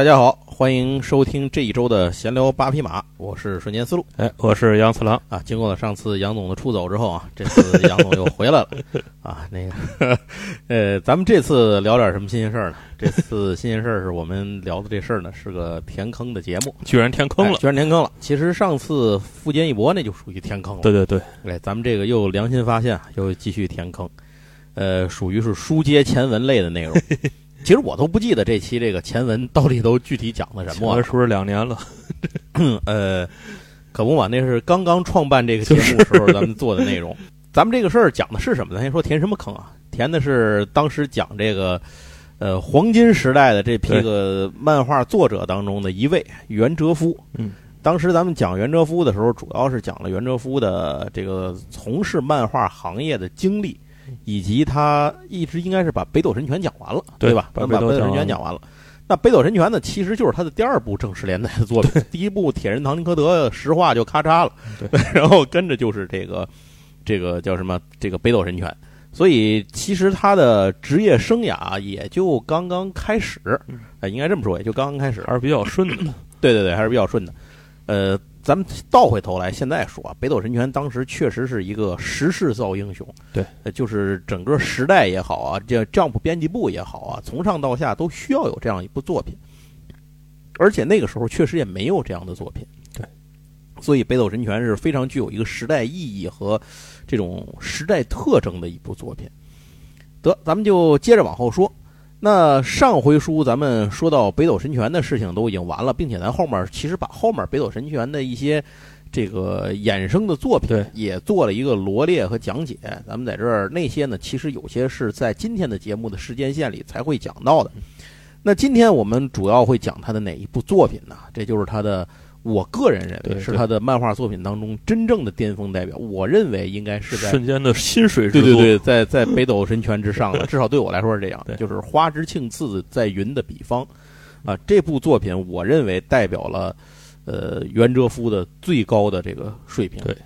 大家好，欢迎收听这一周的闲聊八匹马，我是瞬间思路。哎，我是杨次郎啊。经过了上次杨总的出走之后啊，这次杨总又回来了啊。那个，呃，咱们这次聊点什么新鲜事儿呢？这次新鲜事儿是我们聊的这事儿呢，是个填坑的节目，居然填坑了，居然填坑了。其实上次富坚义博那就属于填坑了。对对对，哎，咱们这个又良心发现，又继续填坑，呃，属于是书接前文类的内容。其实我都不记得这期这个前文到底都具体讲的什么，是不是两年了？呃，可不嘛，那是刚刚创办这个节目时候咱们做的内容。咱们这个事儿讲的是什么？咱先说填什么坑啊？填的是当时讲这个呃黄金时代的这批个漫画作者当中的一位袁哲夫。嗯，当时咱们讲袁哲夫的时候，主要是讲了袁哲夫的这个从事漫画行业的经历。以及他一直应该是把《北斗神拳》讲完了，对吧？把《北斗神拳》讲完了。那《北斗神拳》呢，其实就是他的第二部正式连载的作品。第一部《铁人唐尼科德》实话就咔嚓了，对。然后跟着就是这个，这个叫什么？这个《北斗神拳》。所以其实他的职业生涯也就刚刚开始，哎，应该这么说，也就刚刚开始，还是比较顺的。对对对，还是比较顺的。呃。咱们倒回头来，现在说《北斗神拳》当时确实是一个时势造英雄，对，就是整个时代也好啊，这 Jump 编辑部也好啊，从上到下都需要有这样一部作品，而且那个时候确实也没有这样的作品，对，所以《北斗神拳》是非常具有一个时代意义和这种时代特征的一部作品。得，咱们就接着往后说。那上回书咱们说到北斗神拳的事情都已经完了，并且咱后面其实把后面北斗神拳的一些这个衍生的作品也做了一个罗列和讲解。咱们在这儿那些呢，其实有些是在今天的节目的时间线里才会讲到的。那今天我们主要会讲他的哪一部作品呢？这就是他的。我个人认为是他的漫画作品当中真正的巅峰代表。我认为应该是在瞬间的薪水对对对，在在北斗神拳之上了。至少对我来说是这样。对，就是花之庆次在云的比方，啊，这部作品我认为代表了呃袁哲夫的最高的这个水平。对。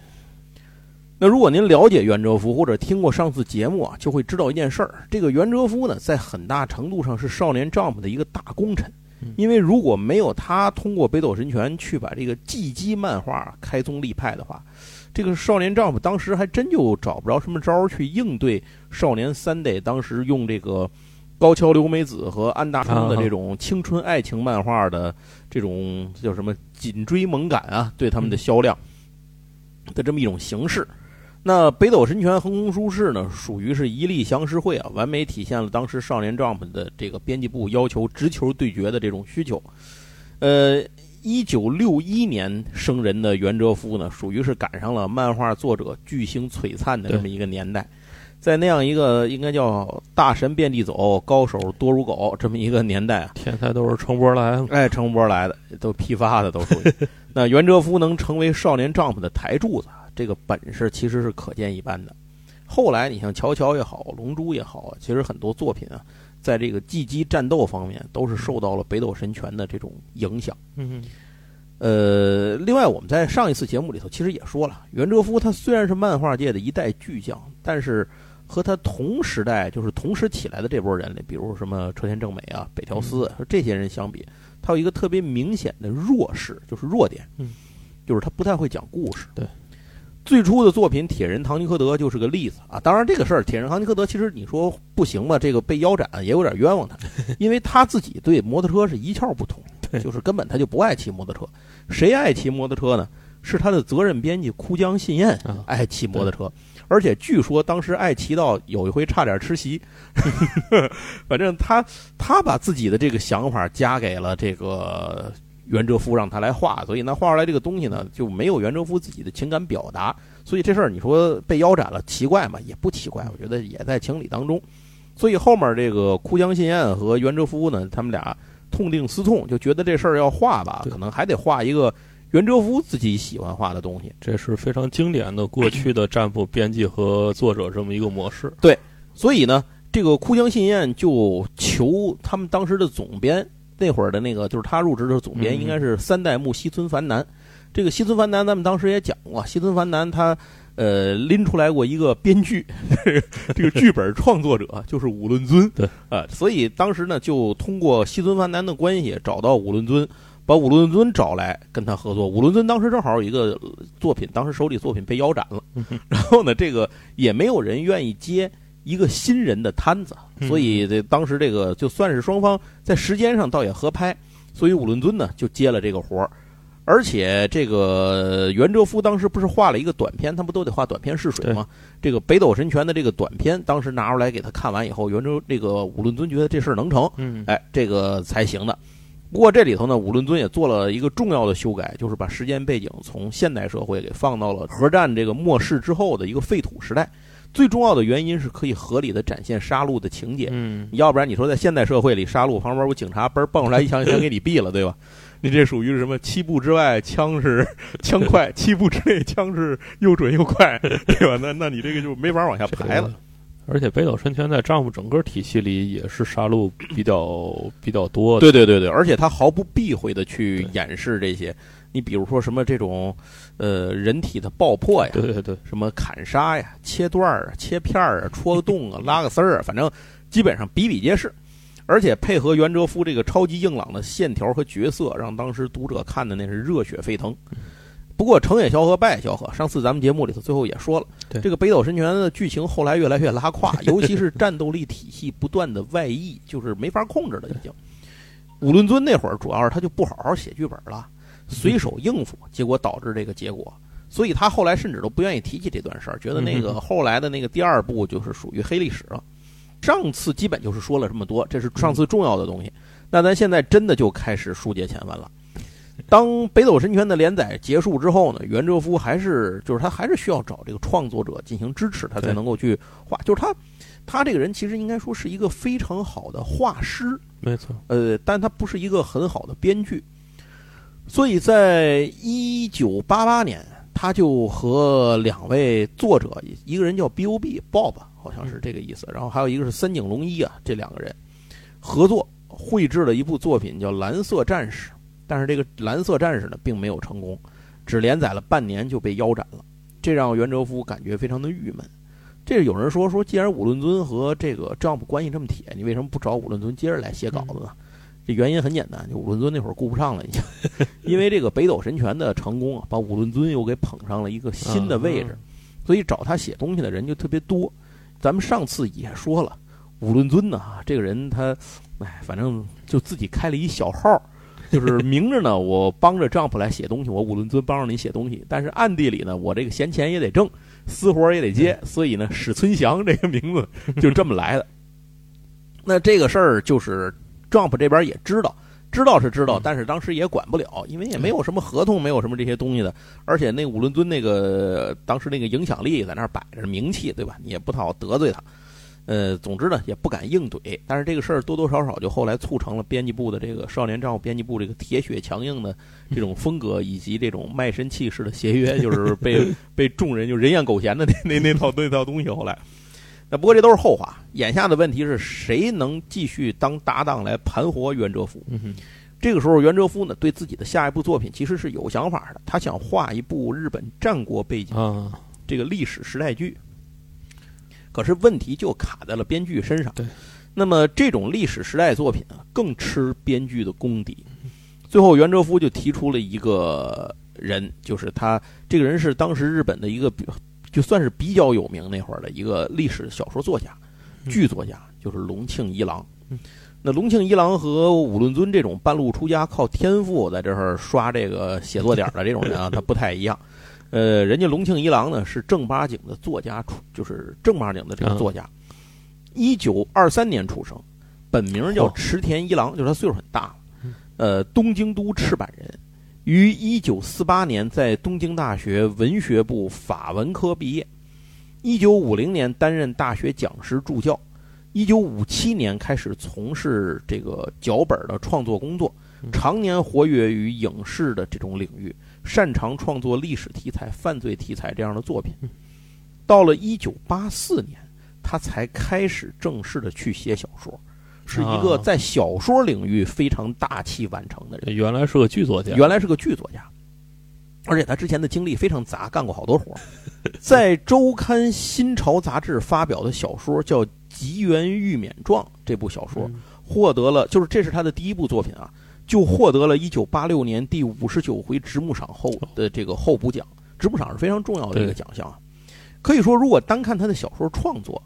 那如果您了解袁哲夫或者听过上次节目啊，就会知道一件事儿：这个袁哲夫呢，在很大程度上是少年 Jump 的一个大功臣。因为如果没有他通过《北斗神拳》去把这个技击漫画开宗立派的话，这个少年丈夫当时还真就找不着什么招去应对少年三代当时用这个高桥留美子和安达充的这种青春爱情漫画的这种叫什么紧追猛赶啊，对他们的销量的这么一种形式。那北斗神拳横空出世呢，属于是一力降十会啊，完美体现了当时少年 Jump 的这个编辑部要求直球对决的这种需求。呃，一九六一年生人的袁哲夫呢，属于是赶上了漫画作者巨星璀璨的这么一个年代，在那样一个应该叫大神遍地走，高手多如狗这么一个年代啊，天才都是乘波来的，哎，乘波来的，都批发的都属于。那袁哲夫能成为少年 Jump 的台柱子。这个本事其实是可见一斑的。后来你像乔乔也好，龙珠也好，其实很多作品啊，在这个技击战斗方面都是受到了北斗神拳的这种影响。嗯，呃，另外我们在上一次节目里头其实也说了，袁哲夫他虽然是漫画界的一代巨匠，但是和他同时代就是同时起来的这波人里，比如什么车田正美啊、北条司这些人相比，他有一个特别明显的弱势，就是弱点，嗯，就是他不太会讲故事。对。最初的作品《铁人唐吉诃德》就是个例子啊！当然，这个事儿《铁人唐吉诃德》其实你说不行吧？这个被腰斩也有点冤枉他，因为他自己对摩托车是一窍不通，就是根本他就不爱骑摩托车。谁爱骑摩托车呢？是他的责任编辑枯江信彦爱骑摩托车，而且据说当时爱骑到有一回差点吃席。反正他他把自己的这个想法加给了这个。袁哲夫让他来画，所以呢画出来这个东西呢，就没有袁哲夫自己的情感表达，所以这事儿你说被腰斩了奇怪吗？也不奇怪，我觉得也在情理当中。所以后面这个枯江信彦和袁哲夫呢，他们俩痛定思痛，就觉得这事儿要画吧，可能还得画一个袁哲夫自己喜欢画的东西。这是非常经典的过去的战部编辑和作者这么一个模式。对，所以呢，这个枯江信彦就求他们当时的总编。那会儿的那个就是他入职的总编，应该是三代目西村繁男。这个西村繁男，咱们当时也讲过，西村繁男他呃，拎出来过一个编剧，这个剧本创作者 就是武论尊。对，啊，所以当时呢，就通过西村繁男的关系找到武论尊，把武伦尊找来跟他合作。武伦尊当时正好有一个作品，当时手里作品被腰斩了，然后呢，这个也没有人愿意接一个新人的摊子，所以这当时这个就算是双方在时间上倒也合拍，所以武论尊呢就接了这个活儿。而且这个袁哲夫当时不是画了一个短片，他不都得画短片试水吗？这个北斗神拳的这个短片，当时拿出来给他看完以后，袁哲这个武论尊觉得这事儿能成，嗯，哎，这个才行的。不过这里头呢，武论尊也做了一个重要的修改，就是把时间背景从现代社会给放到了核战这个末世之后的一个废土时代。最重要的原因是可以合理的展现杀戮的情节，嗯，要不然你说在现代社会里杀戮，旁边我警察嘣蹦出来一枪，全给你毙了，对吧？你这属于是什么？七步之外枪是 枪快，七步之内枪是又准又快，对吧？那那你这个就没法往下排了。而且北斗神拳在丈夫整个体系里也是杀戮比较比较多的。对对对对，而且他毫不避讳的去掩饰这些。你比如说什么这种，呃，人体的爆破呀，对对对，什么砍杀呀、切段儿啊、切片儿啊、戳个洞啊、拉个丝儿啊，反正基本上比比皆是。而且配合袁哲夫这个超级硬朗的线条和角色，让当时读者看的那是热血沸腾。不过成也萧何，败也萧何。上次咱们节目里头最后也说了，这个北斗神拳的剧情后来越来越拉胯，尤其是战斗力体系不断的外溢，就是没法控制了已经。武论尊那会儿主要是他就不好好写剧本了，随手应付，结果导致这个结果。所以他后来甚至都不愿意提起这段事儿，觉得那个后来的那个第二部就是属于黑历史了。上次基本就是说了这么多，这是上次重要的东西。那咱现在真的就开始书接前文了。当《北斗神拳》的连载结束之后呢，袁哲夫还是就是他还是需要找这个创作者进行支持，他才能够去画。就是他，他这个人其实应该说是一个非常好的画师，没错。呃，但他不是一个很好的编剧。所以在一九八八年，他就和两位作者，一个人叫 B.O.B. Bob。好像是这个意思，然后还有一个是三井龙一啊，这两个人合作绘制了一部作品叫《蓝色战士》，但是这个《蓝色战士》呢并没有成功，只连载了半年就被腰斩了，这让袁哲夫感觉非常的郁闷。这有人说说，既然武论尊和这个 Jump 关系这么铁，你为什么不找武论尊接着来写稿子呢？这原因很简单，就武论尊那会儿顾不上了已经，因为这个北斗神拳的成功啊，把武论尊又给捧上了一个新的位置，所以找他写东西的人就特别多。咱们上次也说了，武论尊呢，这个人他，哎，反正就自己开了一小号，就是 明着呢，我帮着丈夫来写东西，我武论尊帮着你写东西，但是暗地里呢，我这个闲钱也得挣，私活也得接，所以呢，史村祥这个名字就这么来的。那这个事儿就是丈夫这边也知道，知道是知道，但是当时也管不了，因为也没有什么合同，没有什么这些东西的。而且那武伦尊那个当时那个影响力在那儿摆着，名气对吧？你也不太好得罪他。呃，总之呢，也不敢硬怼。但是这个事儿多多少少就后来促成了编辑部的这个少年账户编辑部这个铁血强硬的这种风格，以及这种卖身契式的协约，就是被 被众人就人言狗嫌的那那那套那套东西。后来，那不过这都是后话。眼下的问题是谁能继续当搭档来盘活袁哲夫？这个时候，袁哲夫呢对自己的下一部作品其实是有想法的，他想画一部日本战国背景这个历史时代剧。可是问题就卡在了编剧身上。对，那么这种历史时代作品啊，更吃编剧的功底。最后，袁哲夫就提出了一个人，就是他这个人是当时日本的一个，就算是比较有名那会儿的一个历史小说作家、剧作家，就是龙庆一郎。那龙庆一郎和武论尊这种半路出家、靠天赋在这儿刷这个写作点的这种人啊，他不太一样。呃，人家龙庆一郎呢是正八经的作家，出就是正八经的这个作家。一九二三年出生，本名叫池田一郎，就是他岁数很大了。呃，东京都赤坂人，于一九四八年在东京大学文学部法文科毕业。一九五零年担任大学讲师助教。一九五七年开始从事这个脚本的创作工作，常年活跃于影视的这种领域。擅长创作历史题材、犯罪题材这样的作品。到了一九八四年，他才开始正式的去写小说，是一个在小说领域非常大器晚成的人。原来是个剧作家，原来是个剧作家。而且他之前的经历非常杂，干过好多活儿。在周刊《新潮》杂志发表的小说叫《吉原玉冕状》，这部小说获得了，就是这是他的第一部作品啊，就获得了一九八六年第五十九回直木赏后的这个候补奖。直木赏是非常重要的一个奖项啊。可以说，如果单看他的小说创作，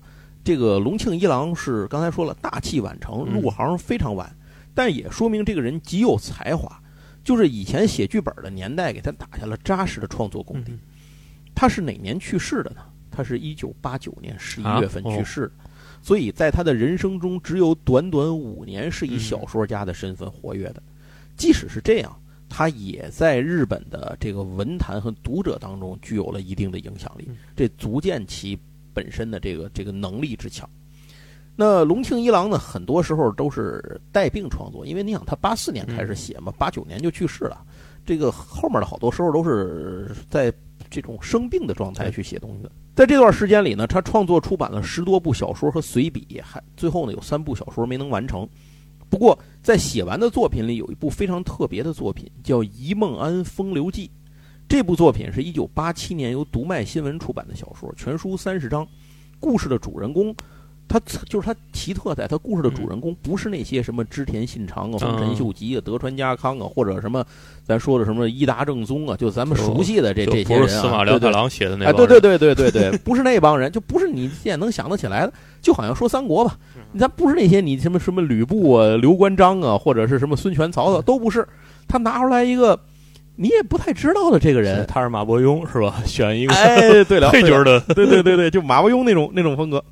这个龙庆一郎是刚才说了大器晚成，入行非常晚，但也说明这个人极有才华。就是以前写剧本的年代，给他打下了扎实的创作功底。他是哪年去世的呢？他是一九八九年十一月份去世的，所以在他的人生中只有短短五年是以小说家的身份活跃的。即使是这样，他也在日本的这个文坛和读者当中具有了一定的影响力，这足见其本身的这个这个能力之强。那龙庆一郎呢？很多时候都是带病创作，因为你想，他八四年开始写嘛，八九年就去世了。这个后面的好多时候都是在这种生病的状态去写东西的。在这段时间里呢，他创作出版了十多部小说和随笔，还最后呢有三部小说没能完成。不过在写完的作品里，有一部非常特别的作品，叫《一梦安风流记》。这部作品是一九八七年由读卖新闻出版的小说，全书三十章，故事的主人公。他就是他奇特在，他故事的主人公不是那些什么织田信长啊、丰臣秀吉啊、德川家康啊，或者什么咱说的什么伊达正宗啊，就咱们熟悉的这这些人啊。不是司马辽太郎写的那哎，对对对对对对，不是那帮人，就不是你现在能想得起来的。就好像说三国吧，咱不是那些你什么什么吕布啊、刘关张啊，或者是什么孙权、曹操都不是。他拿出来一个你也不太知道的这个人，他是马伯庸是吧？选一个哎，对了，配角的，对对对对，就马伯庸那种那种风格。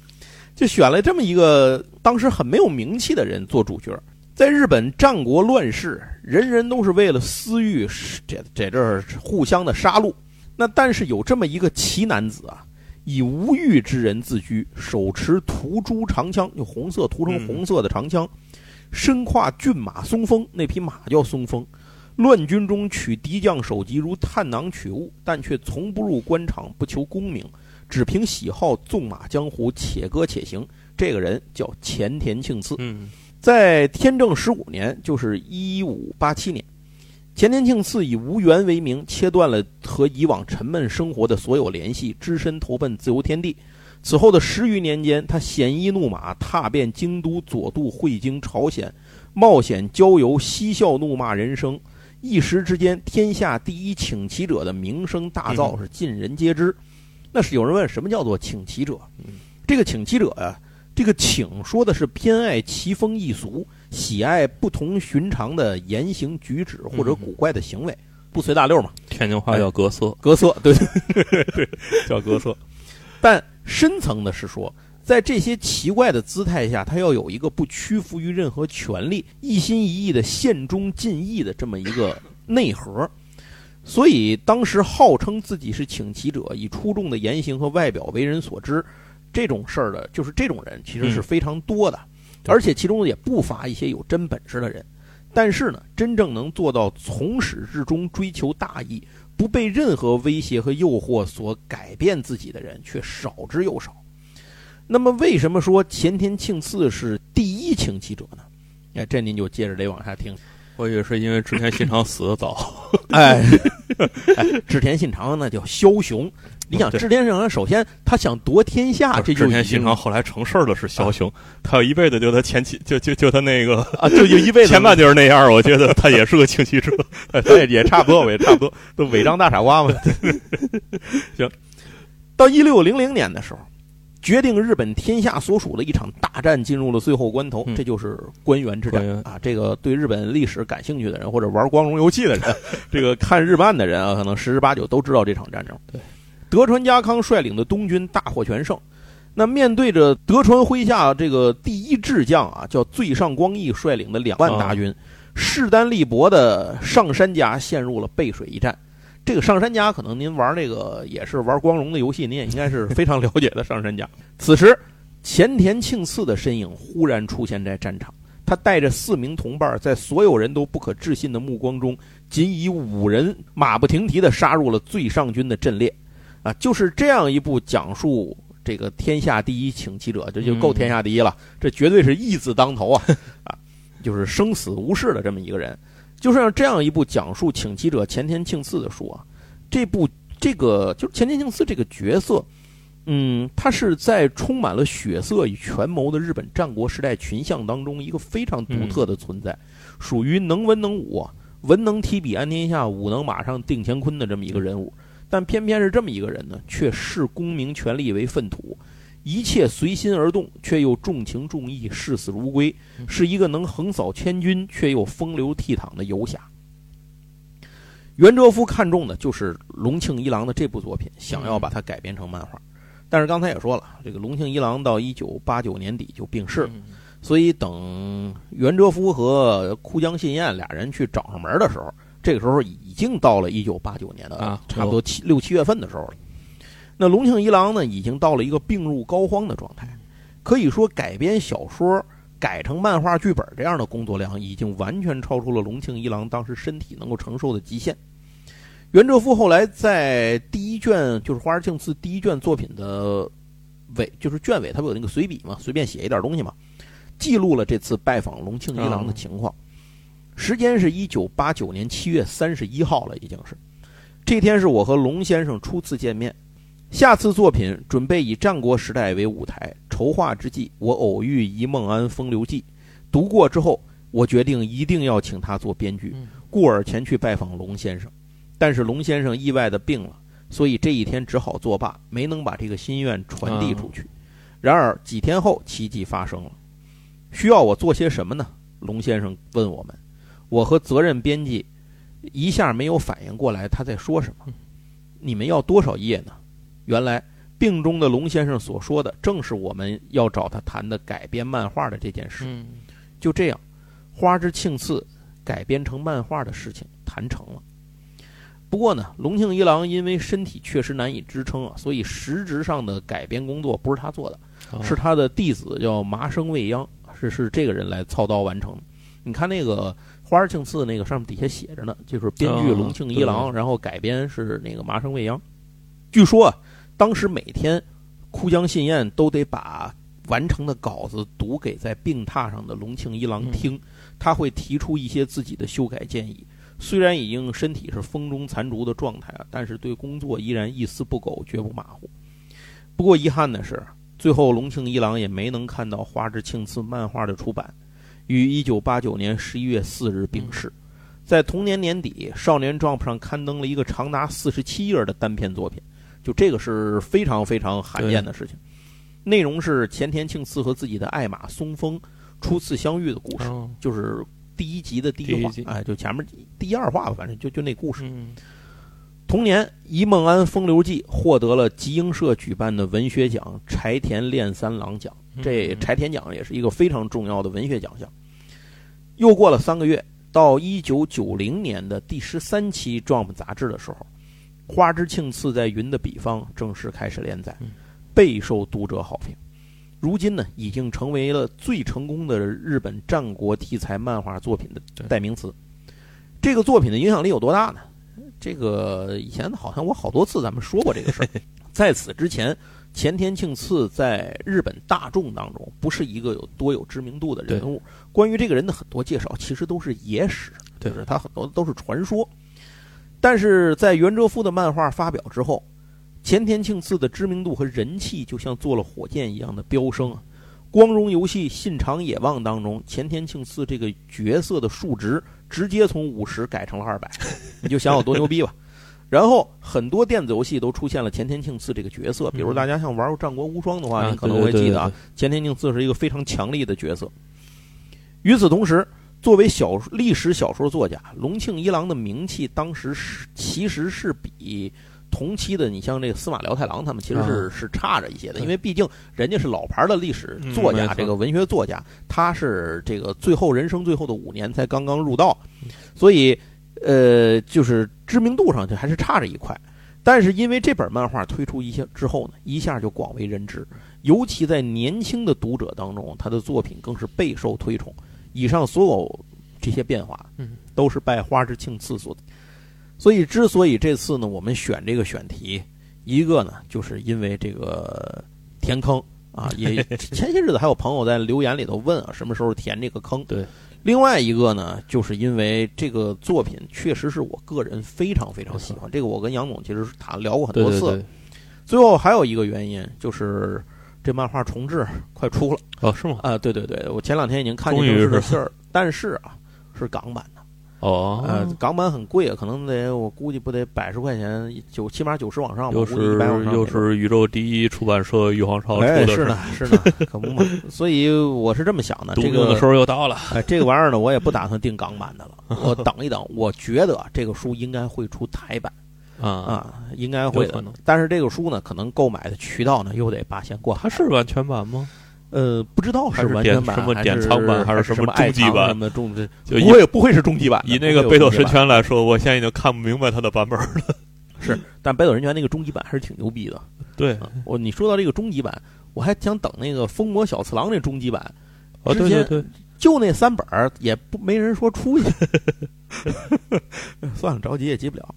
就选了这么一个当时很没有名气的人做主角，在日本战国乱世，人人都是为了私欲，这这这互相的杀戮。那但是有这么一个奇男子啊，以无欲之人自居，手持屠猪长枪，就红色涂成红色的长枪，身跨骏马松风，那匹马叫松风。乱军中取敌将首级如探囊取物，但却从不入官场，不求功名。只凭喜好纵马江湖，且歌且行。这个人叫前田庆次。嗯，在天正十五年，就是一五八七年，前田庆次以无缘为名，切断了和以往沉闷生活的所有联系，只身投奔自由天地。此后的十余年间，他鲜衣怒马，踏遍京都，左渡会京、朝鲜，冒险郊游，嬉笑怒骂人生。一时之间，天下第一请骑者的名声大噪，是尽人皆知。那是有人问什么叫做请骑者？这个请骑者呀，这个请说的是偏爱奇风异俗，喜爱不同寻常的言行举止或者古怪的行为，不随大溜嘛。天津话叫格色，格色，对对对，叫格色。但深层的是说，在这些奇怪的姿态下，他要有一个不屈服于任何权力、一心一意的献忠尽义的这么一个内核。所以当时号称自己是请骑者，以出众的言行和外表为人所知，这种事儿的，就是这种人其实是非常多的，而且其中也不乏一些有真本事的人。但是呢，真正能做到从始至终追求大义，不被任何威胁和诱惑所改变自己的人，却少之又少。那么，为什么说前田庆次是第一请骑者呢？哎，这您就接着得往下听。我以为是因为织田信长死的早，哎，织田信长那叫枭雄。你想，织田信长首先他想夺天下，这织田信长后来成事儿了是枭雄，他有一辈子就他前期就就就他那个啊，就就一辈子前半截那样，我觉得他也是个清奇者，也也差不多，也差不多，都违章大傻瓜嘛。行，到一六零零年的时候。决定日本天下所属的一场大战进入了最后关头，这就是关原之战啊！这个对日本历史感兴趣的人，或者玩光荣游戏的人，这个看日漫的人啊，可能十之八九都知道这场战争。对，德川家康率领的东军大获全胜。那面对着德川麾下这个第一智将啊，叫最上光义率领的两万大军，势单力薄的上杉家陷入了背水一战。这个上山家可能您玩那个也是玩光荣的游戏，您也应该是非常了解的。上山家，此时前田庆次的身影忽然出现在战场，他带着四名同伴，在所有人都不可置信的目光中，仅以五人马不停蹄地杀入了最上军的阵列。啊，就是这样一部讲述这个天下第一请骑者，这就够天下第一了，这绝对是义字当头啊！啊，就是生死无事的这么一个人。就像这样一部讲述请骑者前田庆次的书啊，这部这个就是前田庆次这个角色，嗯，他是在充满了血色与权谋的日本战国时代群像当中一个非常独特的存在，属于能文能武、文能提笔安天下、武能马上定乾坤的这么一个人物。但偏偏是这么一个人呢，却视功名权力为粪土，一切随心而动，却又重情重义、视死如归，是一个能横扫千军却又风流倜傥的游侠。袁哲夫看中的就是龙庆一郎的这部作品，想要把它改编成漫画。但是刚才也说了，这个龙庆一郎到一九八九年底就病逝了，所以等袁哲夫和枯江信彦俩人去找上门的时候，这个时候已经到了一九八九年的啊差不多七六七月份的时候了。那龙庆一郎呢，已经到了一个病入膏肓的状态，可以说改编小说。改成漫画剧本这样的工作量，已经完全超出了龙庆一郎当时身体能够承受的极限。袁哲夫后来在第一卷，就是《花儿庆次》第一卷作品的尾，就是卷尾，他不有那个随笔嘛，随便写一点东西嘛，记录了这次拜访龙庆一郎的情况。时间是一九八九年七月三十一号了，已经是这天是我和龙先生初次见面。下次作品准备以战国时代为舞台，筹划之际，我偶遇一梦安风流记，读过之后，我决定一定要请他做编剧，故而前去拜访龙先生。但是龙先生意外的病了，所以这一天只好作罢，没能把这个心愿传递出去。然而几天后，奇迹发生了。需要我做些什么呢？龙先生问我们。我和责任编辑一下没有反应过来他在说什么。你们要多少页呢？原来病中的龙先生所说的，正是我们要找他谈的改编漫画的这件事。就这样，《花之庆次》改编成漫画的事情谈成了。不过呢，龙庆一郎因为身体确实难以支撑啊，所以实质上的改编工作不是他做的，是他的弟子叫麻生未央，是是这个人来操刀完成的。你看那个《花之庆次》那个上面底下写着呢，就是编剧龙庆一郎，然后改编是那个麻生未央。据说啊，当时每天枯江信彦都得把完成的稿子读给在病榻上的龙庆一郎听，他会提出一些自己的修改建议。虽然已经身体是风中残烛的状态了，但是对工作依然一丝不苟，绝不马虎。不过遗憾的是，最后龙庆一郎也没能看到《花之庆次》漫画的出版，于一九八九年十一月四日病逝。在同年年底，《少年 Jump》上刊登了一个长达四十七页的单篇作品，就这个是非常非常罕见的事情。内容是前田庆次和自己的爱马松风初次相遇的故事，就是。第一集的第一话，哎，就前面第一二话吧，反正就就那故事。同年，《一梦安风流记》获得了集英社举办的文学奖柴田炼三郎奖，这柴田奖也是一个非常重要的文学奖项。又过了三个月，到一九九零年的第十三期《Jump》杂志的时候，《花之庆次在云的彼方》正式开始连载，备受读者好评。如今呢，已经成为了最成功的日本战国题材漫画作品的代名词。这个作品的影响力有多大呢？这个以前好像我好多次咱们说过这个事儿。在此之前，前田庆次在日本大众当中不是一个有多有知名度的人物。关于这个人的很多介绍，其实都是野史，就是他很多都是传说。但是在袁哲夫的漫画发表之后。前田庆次的知名度和人气就像坐了火箭一样的飙升啊！光荣游戏信长野望当中，前田庆次这个角色的数值直接从五十改成了二百，你就想有多牛逼吧。然后很多电子游戏都出现了前田庆次这个角色，比如大家像玩过《战国无双》的话，你可能会记得啊，前田庆次是一个非常强力的角色。与此同时，作为小历史小说作家，龙庆一郎的名气当时是其实是比。同期的，你像这个司马辽太郎，他们其实是是差着一些的，因为毕竟人家是老牌的历史作家，这个文学作家，他是这个最后人生最后的五年才刚刚入道，所以呃，就是知名度上就还是差着一块。但是因为这本漫画推出一些之后呢，一下就广为人知，尤其在年轻的读者当中，他的作品更是备受推崇。以上所有这些变化，嗯，都是拜花之庆赐所。所以，之所以这次呢，我们选这个选题，一个呢，就是因为这个填坑啊，也 前些日子还有朋友在留言里头问啊，什么时候填这个坑？对。另外一个呢，就是因为这个作品确实是我个人非常非常喜欢，这个我跟杨总其实谈聊过很多次。最后还有一个原因就是这漫画重置快出了哦，是吗？啊，对对对，我前两天已经看见这个信儿，但是啊，是港版的。哦，呃，港版很贵啊，可能得我估计不得百十块钱，九起码九十往上吧。又是又是宇宙第一出版社玉皇朝出的，是呢，是呢，可不嘛。所以我是这么想的，这个的时候又到了。哎，这个玩意儿呢，我也不打算订港版的了，我等一等。我觉得这个书应该会出台版，啊啊，应该会的。但是这个书呢，可能购买的渠道呢又得八仙过。它是完全版吗？呃，不知道是完全版还是典藏版，还是什么终极版？什么终就不会不会是终极版。以那个《北斗神拳》来说，我现在已经看不明白它的版本了。是，但《北斗神拳》那个终极版还是挺牛逼的。对，我你说到这个终极版，我还想等那个《封魔小次郎》那终极版。哦，对对对，就那三本儿也不没人说出去。算了，着急也急不了。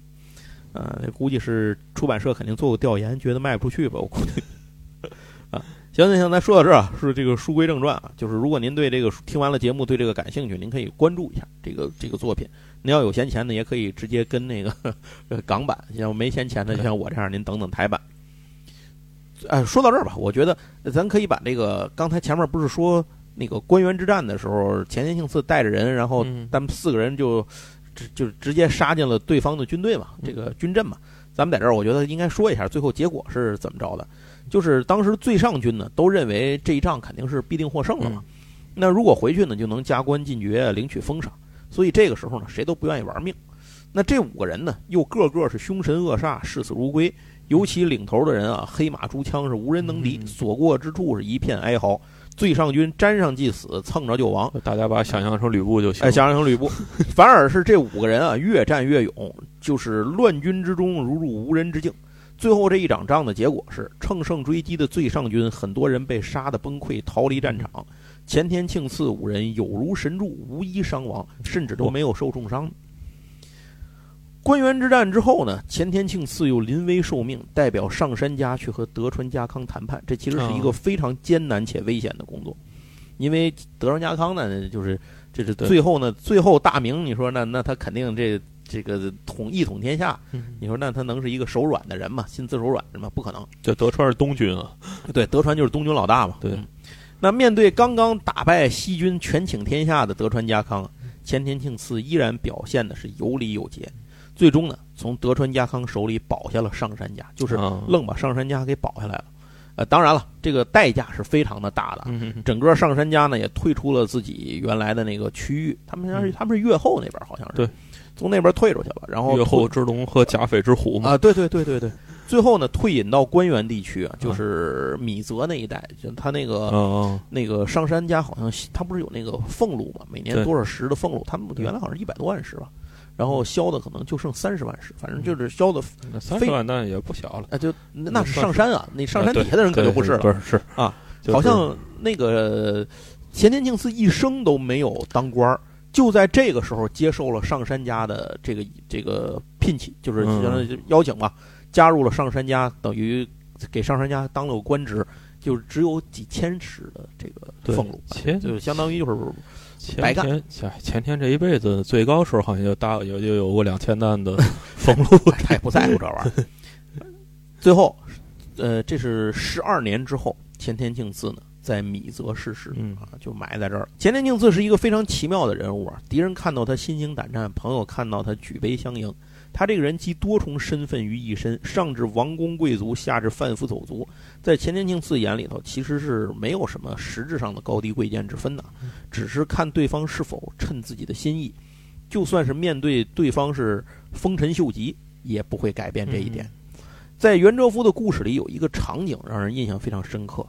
呃，估计是出版社肯定做过调研，觉得卖不出去吧？我估计。啊行行行，咱说到这儿啊，是这个书归正传啊，就是如果您对这个听完了节目对这个感兴趣，您可以关注一下这个这个作品。您要有闲钱呢，也可以直接跟那个港版；像没闲钱的，就像我这样，您等等台版。哎，说到这儿吧，我觉得咱可以把这个刚才前面不是说那个官员之战的时候，前田庆次带着人，然后咱们四个人就就是直接杀进了对方的军队嘛，这个军阵嘛。咱们在这儿，我觉得应该说一下最后结果是怎么着的。就是当时最上军呢，都认为这一仗肯定是必定获胜了嘛。那如果回去呢，就能加官进爵，领取封赏。所以这个时候呢，谁都不愿意玩命。那这五个人呢，又个个是凶神恶煞，视死如归。尤其领头的人啊，黑马朱枪是无人能敌，所过之处是一片哀嚎。最上军沾上即死，蹭着就亡。大家把想象成吕布就行。哎，想象成吕布。反而是这五个人啊，越战越勇，就是乱军之中如入无人之境。最后这一场仗的结果是，乘胜追击的最上军很多人被杀得崩溃，逃离战场。前田庆次五人有如神助，无一伤亡，甚至都没有受重伤。关原之战之后呢，前田庆次又临危受命，代表上杉家去和德川家康谈判。这其实是一个非常艰难且危险的工作，因为德川家康呢，就是这是最后呢，最后大明，你说那那他肯定这。这个统一统天下，你说那他能是一个手软的人吗？心慈手软是吗？不可能。这德川是东军啊，对，德川就是东军老大嘛。对。那面对刚刚打败西军、权倾天下的德川家康，前田庆次依然表现的是有礼有节，最终呢，从德川家康手里保下了上杉家，就是愣把上杉家给保下来了。呃，当然了，这个代价是非常的大的。整个上杉家呢，也退出了自己原来的那个区域，他们是他们是越后那边，好像是。对。从那边退出去了，然后越后之龙和甲斐之虎嘛。啊，对对对对对，最后呢退隐到关原地区啊，就是米泽那一带，就他那个那个上山家好像他不是有那个俸禄嘛，每年多少石的俸禄，他们原来好像一百多万石吧，然后销的可能就剩三十万石，反正就是销的三十万那也不小了，哎，就那是上山啊，那上山底下的人可就不是了，不是是啊，好像那个前田敬次一生都没有当官儿。就在这个时候，接受了上山家的这个这个聘请，就是相当于邀请吧，加入了上山家，等于给上山家当了个官职，就只有几千石的这个俸禄，就相当于就是白干。前前天这一辈子最高时候好像就大有就有过两千担的俸禄，他也不在乎这玩意儿。最后，呃，这是十二年之后，前田敬次呢。在米泽逝世，啊，就埋在这儿。前田敬次是一个非常奇妙的人物啊，敌人看到他心惊胆战，朋友看到他举杯相迎。他这个人集多重身份于一身，上至王公贵族，下至贩夫走卒，在前田敬次眼里头，其实是没有什么实质上的高低贵贱之分的，只是看对方是否称自己的心意。就算是面对对方是丰臣秀吉，也不会改变这一点。在袁哲夫的故事里，有一个场景让人印象非常深刻。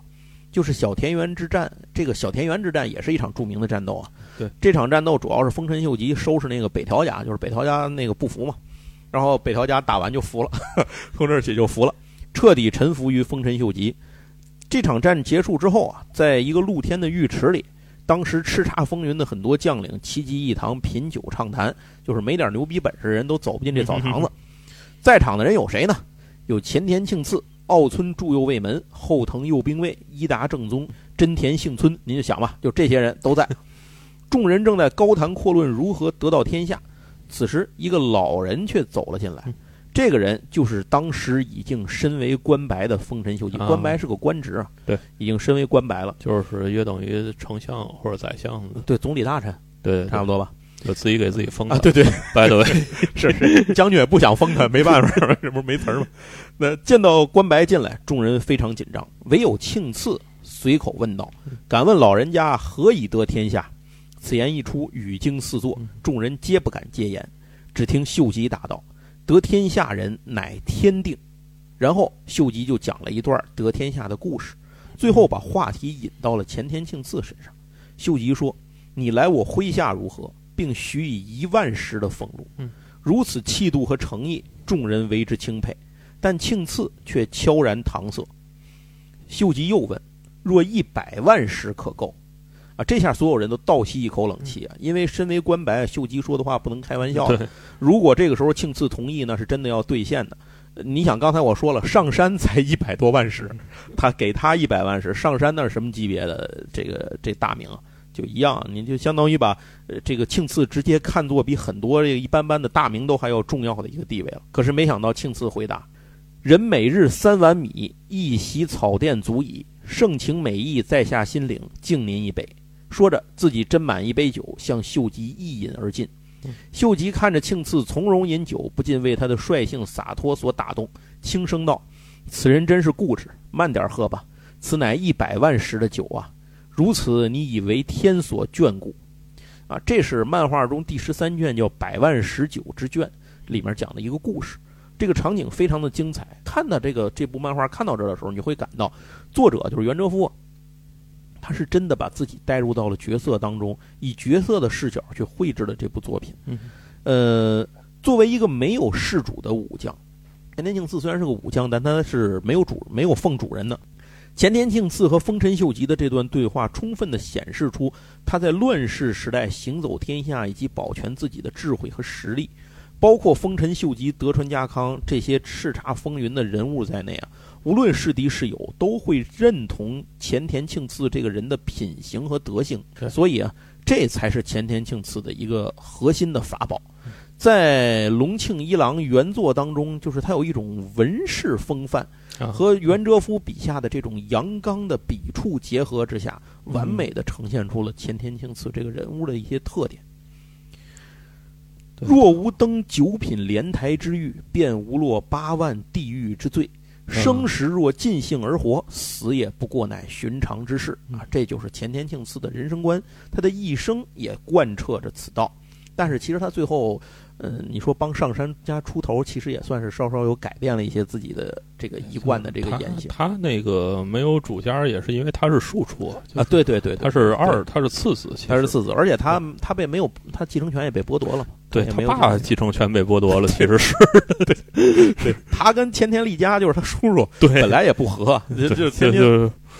就是小田园之战，这个小田园之战也是一场著名的战斗啊。对，这场战斗主要是丰臣秀吉收拾那个北条家，就是北条家那个不服嘛，然后北条家打完就服了，从这起就服了，彻底臣服于丰臣秀吉。这场战结束之后啊，在一个露天的浴池里，当时叱咤风云的很多将领齐集一堂品酒畅谈，就是没点牛逼本事人都走不进这澡堂子。在场的人有谁呢？有前田庆次。奥村助右卫门，后藤右兵卫，伊达正宗，真田幸村。您就想吧，就这些人都在。众人正在高谈阔论如何得到天下，此时一个老人却走了进来。这个人就是当时已经身为官白的丰臣秀吉。官白是个官职啊，对，已经身为官白了，就是约等于丞相或者宰相，对，总理大臣，对，差不多吧。就自己给自己封啊，对对，拜的位是是，将军也不想封他，没办法，这不是没词儿吗？那见到官白进来，众人非常紧张，唯有庆次随口问道：“敢问老人家何以得天下？”此言一出，语惊四座，众人皆不敢接言。只听秀吉答道：“得天下人乃天定。”然后秀吉就讲了一段得天下的故事，最后把话题引到了前田庆次身上。秀吉说：“你来我麾下如何？”并许以一万石的俸禄，如此气度和诚意，众人为之钦佩。但庆次却悄然搪塞。秀吉又问：“若一百万石可够？”啊，这下所有人都倒吸一口冷气啊！因为身为官白，秀吉说的话不能开玩笑。如果这个时候庆次同意，那是真的要兑现的。你想，刚才我说了，上山才一百多万石，他给他一百万石，上山那是什么级别的这个这大名啊？就一样，你就相当于把呃这个庆次直接看作比很多这个一般般的大名都还要重要的一个地位了。可是没想到庆次回答：“人每日三碗米，一席草垫足矣。盛情美意，在下心领，敬您一杯。”说着，自己斟满一杯酒，向秀吉一饮而尽。秀吉看着庆次从容饮酒，不禁为他的率性洒脱所打动，轻声道：“此人真是固执，慢点喝吧。此乃一百万石的酒啊！”如此，你以为天所眷顾？啊，这是漫画中第十三卷叫《百万石酒之卷》里面讲的一个故事。这个场景非常的精彩。看到这个这部漫画看到这的时候，你会感到作者就是袁哲夫，他是真的把自己带入到了角色当中，以角色的视角去绘制了这部作品。嗯呃，作为一个没有事主的武将，前田庆次虽然是个武将，但他是没有主、没有奉主人的。前田庆次和丰臣秀吉的这段对话，充分的显示出他在乱世时代行走天下以及保全自己的智慧和实力。包括丰臣秀吉、德川家康这些叱咤风云的人物在内啊，无论是敌是友，都会认同前田庆次这个人的品行和德性。所以啊，这才是前田庆次的一个核心的法宝。在隆庆一郎原作当中，就是他有一种文士风范。和袁哲夫笔下的这种阳刚的笔触结合之下，完美的呈现出了前田庆次这个人物的一些特点。若无登九品莲台之誉，便无落八万地狱之罪。生时若尽兴而活，死也不过乃寻常之事啊！这就是前田庆次的人生观，他的一生也贯彻着此道。但是其实他最后。嗯，你说帮上山家出头，其实也算是稍稍有改变了一些自己的这个一贯的这个言行。他那个没有主家，也是因为他是庶出啊。对对对，他是二，他是次子，他是次子，而且他他被没有他继承权也被剥夺了。对他爸继承权被剥夺了，其实是对对，他跟前田利家就是他叔叔，对本来也不和，就就天天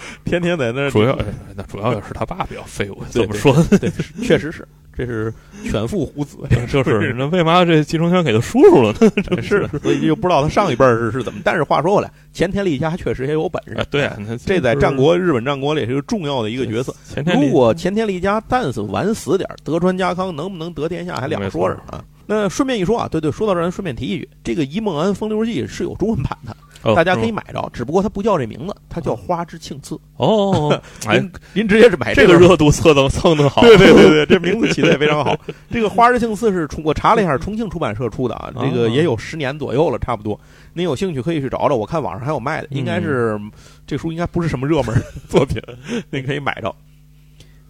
天天在那主要那主要也是他爸比较废物，怎么说？对，确实是。这是犬父虎子，就是那为嘛这继承权给他叔叔了呢？真是，所以就不知道他上一辈是是怎么。但是话说回来，前田利家确实也有本事。对，这在战国日本战国里是个重要的一个角色。如果前田利家但是晚死点，德川家康能不能得天下还两说着啊。那顺便一说啊，对对，说到这儿，顺便提一句，这个《一梦安风流记》是有中文版的。大家可以买着，只不过它不叫这名字，它叫花之庆次。哦，您您直接是买这个热度蹭蹭蹭的好。对对对对，这名字起的也非常好。这个花之庆次是重，我查了一下，重庆出版社出的啊，这个也有十年左右了，差不多。您有兴趣可以去找找，我看网上还有卖的，应该是这书应该不是什么热门作品，您可以买着。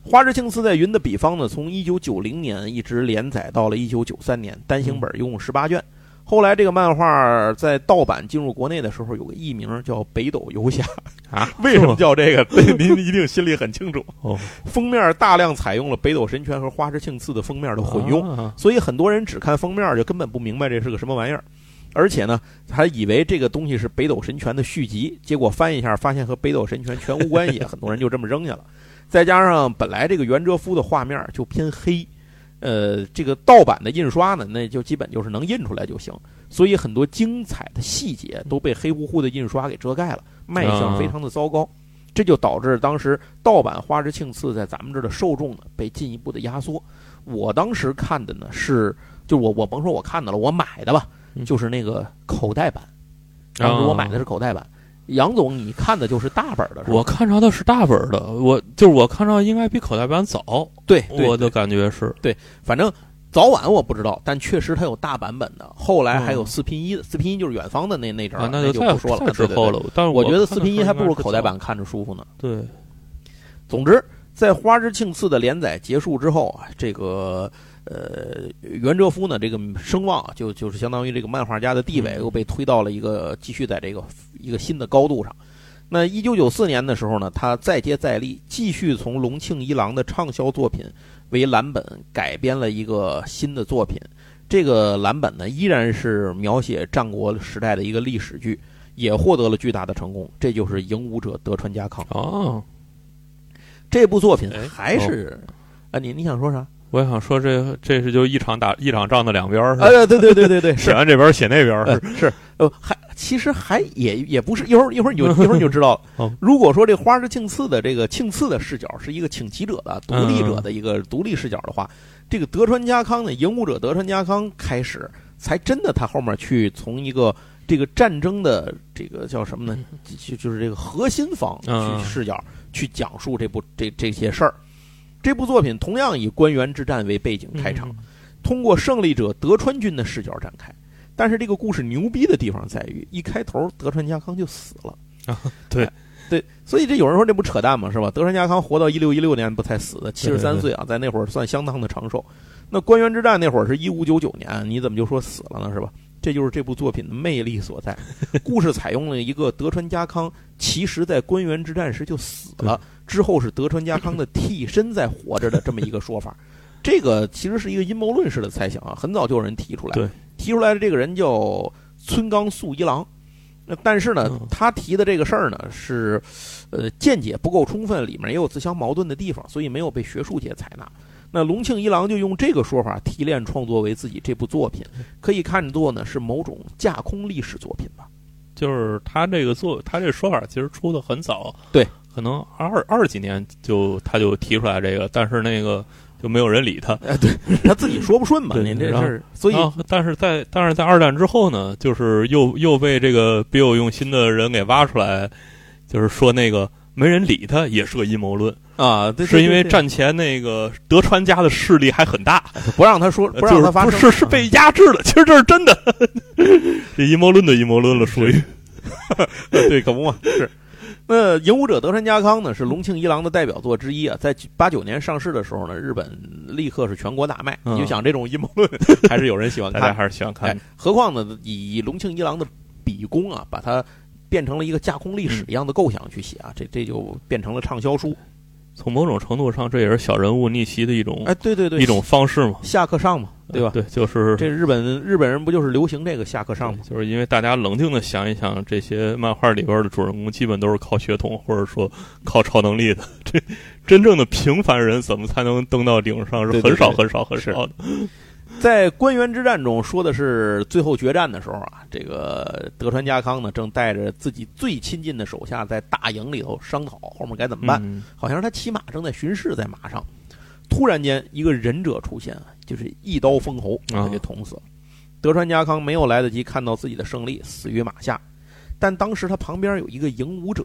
花之庆次在云的笔方呢，从一九九零年一直连载到了一九九三年，单行本一共十八卷。后来这个漫画在盗版进入国内的时候，有个艺名叫《北斗游侠》啊？为什么叫这个？您一定心里很清楚。哦，封面大量采用了北斗神拳和花之庆次的封面的混用，所以很多人只看封面就根本不明白这是个什么玩意儿，而且呢，还以为这个东西是北斗神拳的续集，结果翻一下发现和北斗神拳全无关系，很多人就这么扔下了。再加上本来这个袁哲夫的画面就偏黑。呃，这个盗版的印刷呢，那就基本就是能印出来就行。所以很多精彩的细节都被黑乎乎的印刷给遮盖了，卖相非常的糟糕。这就导致当时盗版《花之庆次》在咱们这儿的受众呢被进一步的压缩。我当时看的呢是，就我我甭说我看的了，我买的吧，就是那个口袋版。当时我买的是口袋版。杨总，你看的就是大本的是吧？我看着的是大本儿的，我就是我看着应该比口袋版早，对，对我的感觉是对，反正早晚我不知道，但确实它有大版本的。后来还有嗯四拼一的，四拼一就是远方的那那阵儿啊，了，就再不说了。再之后了。但是我觉得四拼一还不如口袋版看着舒服呢。对，总之，在《花之庆次》的连载结束之后啊，这个呃袁哲夫呢，这个声望啊，就就是相当于这个漫画家的地位嗯又被推到了一个继续在这个一个新的高度上。那一九九四年的时候呢，他再接再厉，继续从龙庆一郎的畅销作品为蓝本改编了一个新的作品。这个蓝本呢，依然是描写战国时代的一个历史剧，也获得了巨大的成功。这就是《影武者德川家康》哦，这部作品哎还是啊，你你想说啥？我想说这这是就一场打一场仗的两边儿，是吧哎，对对对对对，写 完这边写那边儿，呃是呃，还其实还也也不是，一会儿一会儿你就 一会儿你就知道了哦。如果说这花之庆次的这个庆次的视角是一个请骑者的独立者的一个独立视角的话，这个德川家康呢，影武者德川家康开始才真的他后面去从一个这个战争的这个叫什么呢？就就是这个核心方嗯去视角去讲述这部这这些事儿。这部作品同样以官员之战为背景开场，通过胜利者德川军的视角展开。但是这个故事牛逼的地方在于，一开头德川家康就死了。啊对哎对，所以这有人说这不扯淡吗？是吧？德川家康活到一六一六年不才死的，七十三岁啊，在那会儿算相当的长寿。那官员之战那会儿是一五九九年，你怎么就说死了呢？是吧？这就是这部作品的魅力所在。故事采用了一个德川家康其实在官员之战时就死了，之后是德川家康的 替身在活着的这么一个说法。这个其实是一个阴谋论式的猜想啊，很早就有人提出来。对，提出来的这个人叫村冈素一郎。那但是呢嗯，他提的这个事儿呢是，呃，见解不够充分，里面也有自相矛盾的地方，所以没有被学术界采纳。那龙庆一郎就用这个说法提炼创作为自己这部作品，可以看作呢是某种架空历史作品吧。就是他这个作他这说法其实出的很早，对，可能二二几年就他就提出来这个，但是那个就没有人理他。哎，对 他自己说不顺嘛，对您这事儿，所以啊，但是在但是在二战之后呢，就是又又被这个别有用心的人给挖出来，就是说那个没人理他也是个阴谋论，啊，对，对是因为战前那个德川家的势力还很大，不让他说，不让他发是是被压制了，其实这是真的，这阴谋论的阴谋论了，属于。对，可不嘛，是。那《影武者德川家康》呢，是龙庆一郎的代表作之一啊。在八九年上市的时候呢，日本立刻是全国大卖。嗯你就想这种阴谋论，还是有人喜欢看。大家还是喜欢看哎，何况呢，以龙庆一郎的笔功啊，把它变成了一个架空历史一样的构想去写啊，这这就变成了畅销书。从某种程度上，这也是小人物逆袭的一种哎，对对对，一种方式嘛，下课上嘛，对吧？对，就是这日本日本人不就是流行这个下课上吗？就是因为大家冷静的想一想，这些漫画里边的主人公基本都是靠血统或者说靠超能力的。这真正的平凡人怎么才能登到顶上？是很少很少很是少的。在官员之战中，说的是最后决战的时候啊，这个德川家康呢，正带着自己最亲近的手下在大营里头商讨后面该怎么办。嗯好像是他骑马正在巡视，在马上，突然间一个忍者出现，就是一刀封喉，把他给捅死了。德川家康没有来得及看到自己的胜利，死于马下。但当时他旁边有一个影武者，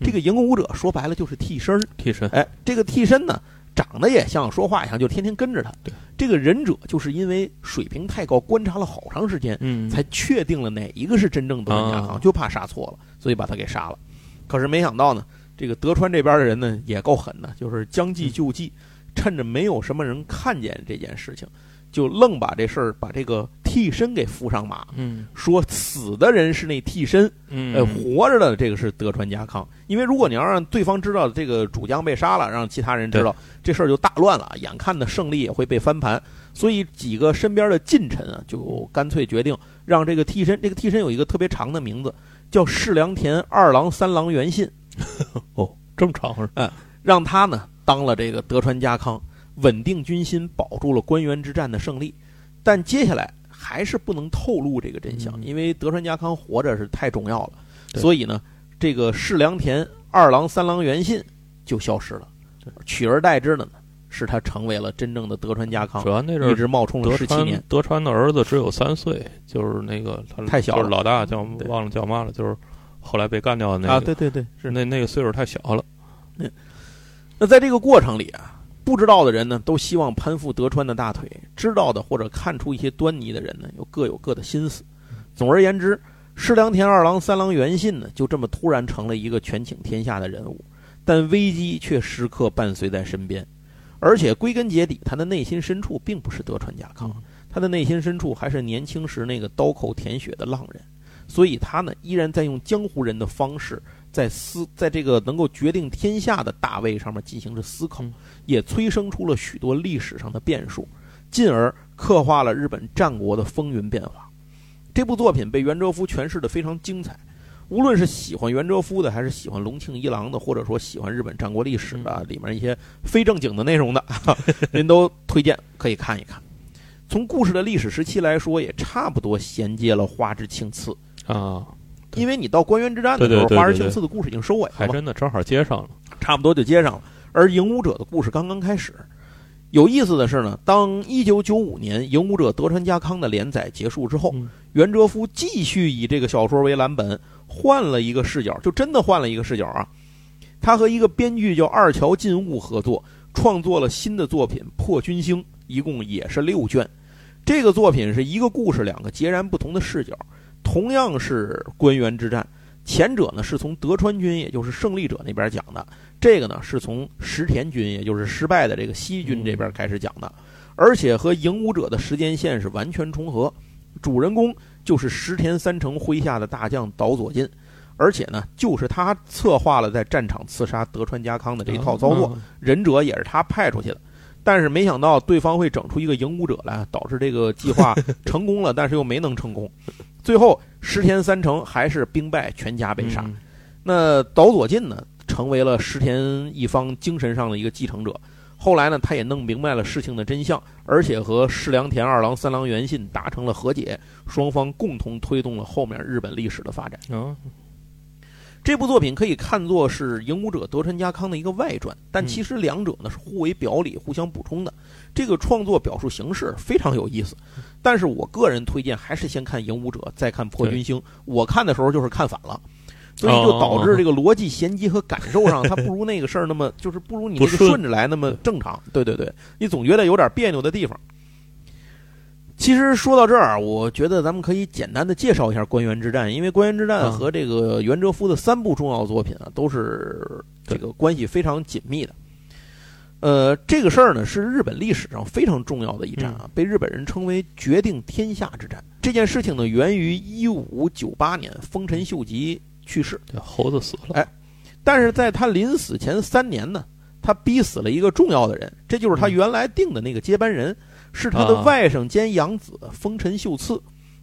这个影武者说白了就是替身儿。替身，哎，这个替身呢，长得也像，说话也像，就天天跟着他。对，这个忍者就是因为水平太高，观察了好长时间，嗯，才确定了哪一个是真正德川家康，啊就怕杀错了，所以把他给杀了。可是没想到呢，这个德川这边的人呢也够狠的，就是将计就计，趁着没有什么人看见这件事情，就愣把这事儿把这个替身给扶上马，嗯说死的人是那替身，嗯，呃，活着的这个是德川家康。因为如果你要让对方知道这个主将被杀了，让其他人知道这事儿就大乱了，眼看的胜利也会被翻盘。所以几个身边的近臣啊，就干脆决定让这个替身，这个替身有一个特别长的名字，叫世良田二郎三郎元信，哦，这么长是吧？让他呢当了这个德川家康，稳定军心，保住了官员之战的胜利。但接下来还是不能透露这个真相，嗯因为德川家康活着是太重要了，所以呢，这个世良田二郎三郎元信就消失了，取而代之的呢，是他成为了真正的德川家康主，要那阵一直冒充了十七年。德川的儿子只有三岁，就是那个他太小了就是老大叫忘了叫嘛了，就是后来被干掉的那个啊，对对对，是那那个岁数太小了。那在这个过程里啊，不知道的人呢，都希望攀附德川的大腿；知道的或者看出一些端倪的人呢，又各有各的心思。总而言之，施良田二郎、三郎元信呢，就这么突然成了一个权倾天下的人物，但危机却时刻伴随在身边。而且归根结底，他的内心深处并不是德川家康，他的内心深处还是年轻时那个刀口舔血的浪人。所以他呢，依然在用江湖人的方式，在思，在这个能够决定天下的大位上面进行着思考嗯，也催生出了许多历史上的变数，进而刻画了日本战国的风云变化。这部作品被袁哲夫诠释的非常精彩，无论是喜欢袁哲夫的，还是喜欢龙庆一郎的，或者说喜欢日本战国历史的里面一些非正经的内容的，您都推荐可以看一看。从故事的历史时期来说，也差不多衔接了花之庆次。啊，对因为你到官员之战的时候，花之庆次的故事已经收尾了嘛，还真的正好接上了。差不多就接上了。而影武者的故事刚刚开始。有意思的是呢，当一九九五年《影武者德川家康》的连载结束之后，嗯袁哲夫继续以这个小说为蓝本，换了一个视角，就真的换了一个视角啊。他和一个编剧叫二桥进悟合作，创作了新的作品《破军星》，一共也是六卷。这个作品是一个故事，两个截然不同的视角，同样是官员之战。前者呢是从德川军，也就是胜利者那边讲的，这个呢是从石田军，也就是失败的这个西军这边开始讲的，而且和影武者的时间线是完全重合。主人公就是石田三成麾下的大将岛左近，而且呢，就是他策划了在战场刺杀德川家康的这一套操作，啊忍者也是他派出去的。但是没想到对方会整出一个影武者来，导致这个计划 成功了，但是又没能成功。最后石田三成还是兵败，全家被杀。嗯那岛左近呢，成为了石田一方精神上的一个继承者。后来呢，他也弄明白了事情的真相，而且和世良田二郎、三郎元信达成了和解，双方共同推动了后面日本历史的发展。啊，这部作品可以看作是《影武者德川家康》的一个外传，但嗯其实两者呢是互为表里、互相补充的。这个创作表述形式非常有意思，但是我个人推荐还是先看《影武者》，再看《破军星》。我看的时候就是看反了。所以就导致这个逻辑衔接和感受上，它不如那个事儿那么，就是不如你那个顺着来那么正常。对对对，你总觉得有点别扭的地方。其实说到这儿，我觉得咱们可以简单的介绍一下关原之战，因为关原之战嗯和这个袁哲夫的三部重要作品啊，都是这个关系非常紧密的。呃，这个事儿呢是日本历史上非常重要的一战啊，被日本人称为决定天下之战。这件事情呢，源于一五九八年丰臣秀吉去世，这猴子死了，哎但是在他临死前三年呢，他逼死了一个重要的人，这就是他原来定的那个接班人，是他的啊外甥兼养子丰臣秀次。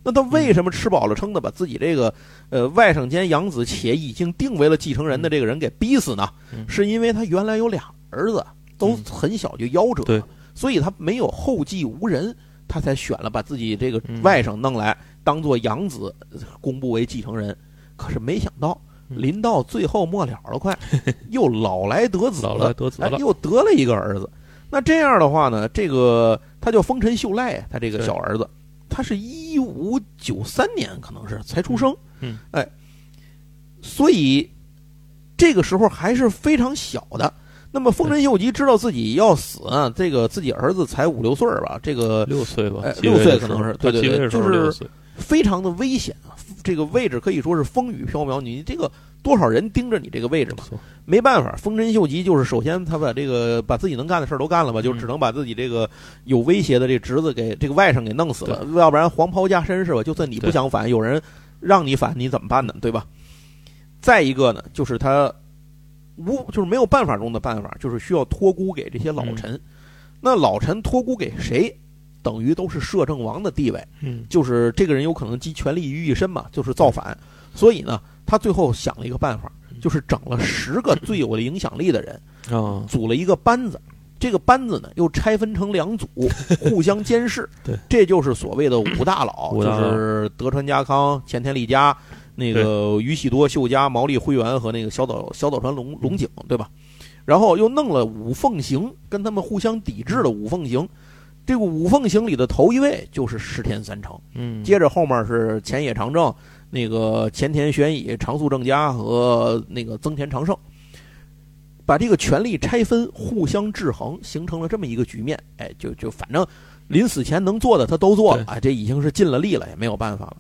那他为什么吃饱了撑的把自己这个呃外甥兼养子且已经定为了继承人的这个人给逼死呢？嗯是因为他原来有俩儿子，都嗯很小就夭折了，所以他没有后继无人，他才选了把自己这个嗯外甥弄来当做养子，公布为继承人。可是没想到，嗯临到最后末了了，快 又老来得子老来了，哎，得子了，又得了一个儿子。那这样的话呢，这个他叫丰臣秀赖，他这个小儿子，他是一五九三年可能是才出生，嗯，哎，所以这个时候还是非常小的。那么丰臣秀吉知道自己要死啊，这个自己儿子才五六岁儿吧，这个六岁吧六岁可能是对对对就是非常的危险啊！这个位置可以说是风雨飘渺，你这个多少人盯着你这个位置嘛？错没办法，丰臣秀吉就是首先他把这个把自己能干的事儿都干了吧，就嗯只能把自己这个有威胁的这侄子给这个外甥给弄死了，要不然黄袍加身是吧？就算你不想反，有人让你反，你怎么办呢？对吧？再一个呢，就是他无就是没有办法中的办法，就是需要托孤给这些老臣。那老臣托孤给谁，等于都是摄政王的地位。嗯就是这个人有可能集权力于一身嘛，就是造反。所以呢，他最后想了一个办法，就是整了十个最有影响力的人，啊，组了一个班子。这个班子呢又拆分成两组，互相监视。对，这就是所谓的五大佬，就是德川家康、前田利家、那个宇喜多秀家、毛利辉元和那个小岛小岛川龙龙井，对吧？然后又弄了五凤行，跟他们互相抵制的五凤行。这个五凤行里的头一位就是石田三成，嗯，接着后面是前野长政、那个前田玄以、长宿正家和那个增田长盛，把这个权力拆分，互相制衡，形成了这么一个局面。哎，就就反正临死前能做的他都做了，哎，这已经是尽了力了，也没有办法了。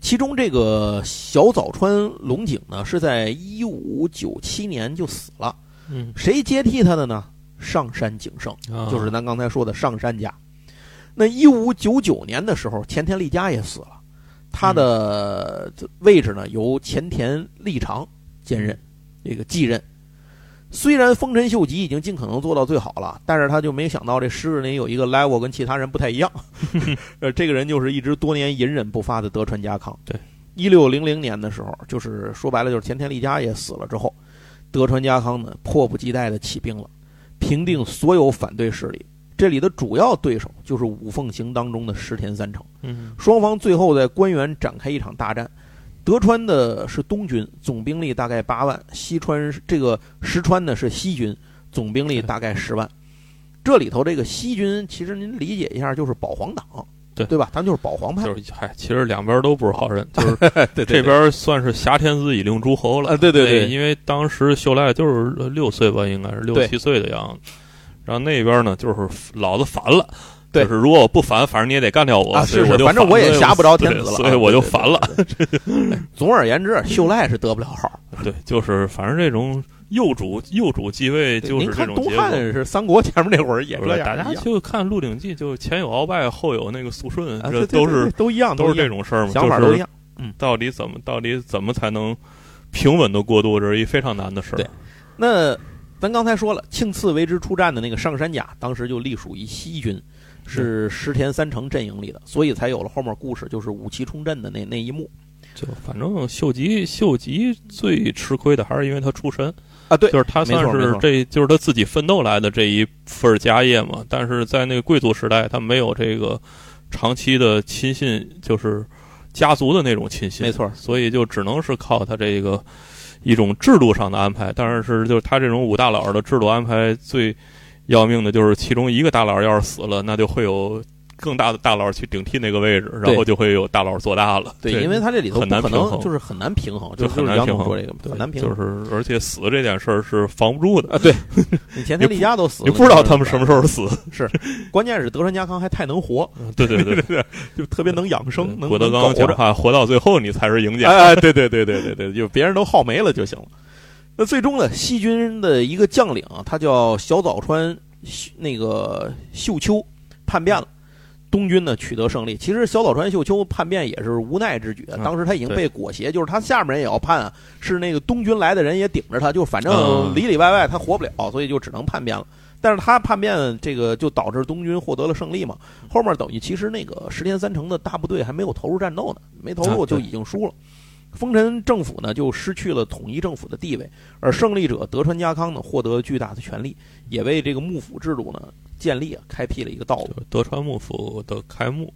其中这个小早川龙井呢，是在一五九七年就死了，嗯，谁接替他的呢？上山景胜。啊就是咱刚才说的上山家。那一五九九年的时候，前田利家也死了，他的位置呢由前田利长兼任，这个继任。虽然丰臣秀吉已经尽可能做到最好了，但是他就没想到这十日里有一个 level 跟其他人不太一样。呃，这个人就是一直多年隐忍不发的德川家康。对，一六零零年的时候，就是说白了就是前田利家也死了之后，德川家康呢迫不及待的起兵了。平定所有反对势力。这里的主要对手就是五凤行当中的石田三成。嗯双方最后在官员展开一场大战。德川的是东军，总兵力大概八万；西川这个石川呢是西军，总兵力大概十万。这里头这个西军，其实您理解一下，就是保皇党，对对吧？咱们就是保皇派，就是嗨，其实两边都不是好人，就是对这边算是挟天子以令诸侯了。啊，对对对，因为当时秀赖就是六岁吧，应该是六七岁的样子。然后那边呢，就是老子烦了，对就是如果我不烦，反正你也得干掉我啊，是是反正我也反吓不着天子了，所以我就对对反了。对对对对总而言之，秀赖是得不了好。对，就是反正这种幼主幼主继位就是您看东这种结果。汉是三国前面那会儿也不是这样，大家就看《鹿鼎记》，就前有鳌拜，后有那个肃顺，这都是都一样，都是这种事儿嘛，想法都一样。嗯到底怎么到底怎么才能平稳的过渡，这是一非常难的事儿对。那咱刚才说了，庆次为之出战的那个上山甲，当时就隶属于西军，是石田三成阵营里的，所以才有了后面故事，就是武器冲阵的那那一幕就反正秀吉，秀吉最吃亏的还是因为他出身，啊。对，就是他算是这就是他自己奋斗来的这一份儿家业嘛。但是在那个贵族时代，他没有这个长期的亲信，就是家族的那种亲信，没错所以就只能是靠他这个一种制度上的安排。但是就是他这种五大佬的制度安排最要命的就是其中一个大佬要是死了，那就会有。更大的大佬去顶替那个位置，然后就会有大佬做大了。对，因为他这里头很难平衡就是很难平衡，就很难平衡说这个很难平衡。就是而且死这件事儿是防不住的啊，对，你前田利家都死了，你不知道他们什么时候死。是关键是德川家康还太能活，对 对对，对，就特别能养生，能郭德纲讲话，活到最后你才是赢家。哎，对对对对对对，就别人都耗没了就行了。那最终呢，西军的一个将领啊，他叫小早川那个秀秋，叛变了。东军呢取得胜利，其实小早川秀秋叛变也是无奈之举。嗯当时他已经被裹挟，就是他下面人也要叛啊，是那个东军来的人也顶着他，就反正嗯里里外外他活不了，所以就只能叛变了。但是他叛变这个就导致东军获得了胜利嘛。后面等于其实那个石田三成的大部队还没有投入战斗呢，没投入就已经输了。丰臣政府呢就失去了统一政府的地位，而胜利者德川家康呢获得巨大的权力，也为这个幕府制度呢建立啊开辟了一个道路。德川幕府的开幕，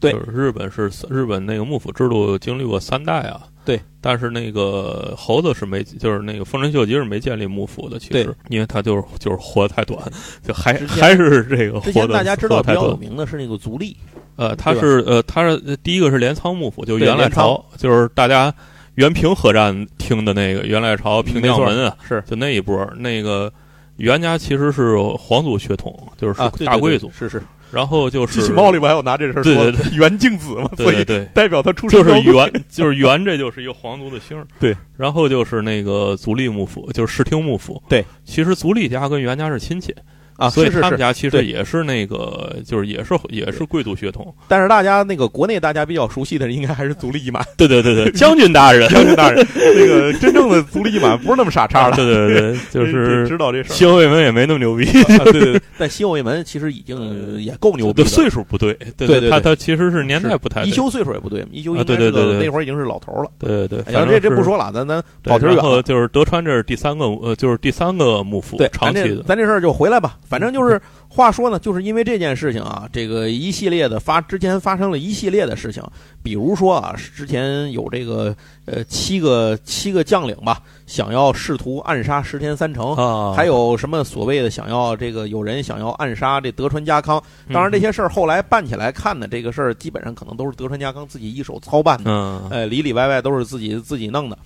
对就是日本是日本那个幕府制度经历过三代啊，对，但是那个猴子是没，就是那个丰臣秀吉是没建立幕府的，其实因为他就是就是活得太短，就还还是这个之前大家知道比较有。名的是那个足利，呃，他是呃，他是第一个是镰仓幕府，就是元赖朝，就是大家原平合战听的那个元赖朝平将门啊，是就那一波儿，那个袁家其实是皇族血统，就是啊，对对对大贵族。是是。然后就是机器猫里边还有拿这事儿对说对袁敬子嘛，所以对对对，代表他出生就是元，就是元，这就是一个皇族的姓儿。对，然后就是那个足利幕府，就是室町幕府。对，其实足利家跟元家是亲戚，啊，所以。他们家其实也是那个，就是也是也是贵族血统。但是大家那个国内大家比较熟悉的，应该还是足利义满 对对对对，将军大人，将军大人。那个真正的足利义满不是那么傻叉的，对对对对，就是知道这事儿。西欧卫门也没那么牛逼，啊对对对，但西欧卫门其实已经也够牛逼，岁数不对，对对他他其实是年代不太一休岁数也不对，一休啊应该是个对对对对那会儿已经是老头了。对对对，哎呀，这这不说了，咱咱对跑题儿远了。然后就是德川这是第三个，呃，就是第三个幕府，对，长期的，咱这咱这事儿就回来吧。反正就是话说呢，就是因为这件事情啊，这个一系列的发之前发生了一系列的事情，比如说啊，之前有这个呃七个七个将领吧，想要试图暗杀石田三成。啊，还有什么所谓的想要这个有人想要暗杀这德川家康？嗯当然这些事儿后来办起来看呢，这个事儿基本上可能都是德川家康自己一手操办的。嗯，呃，里里外外都是自己自己弄的。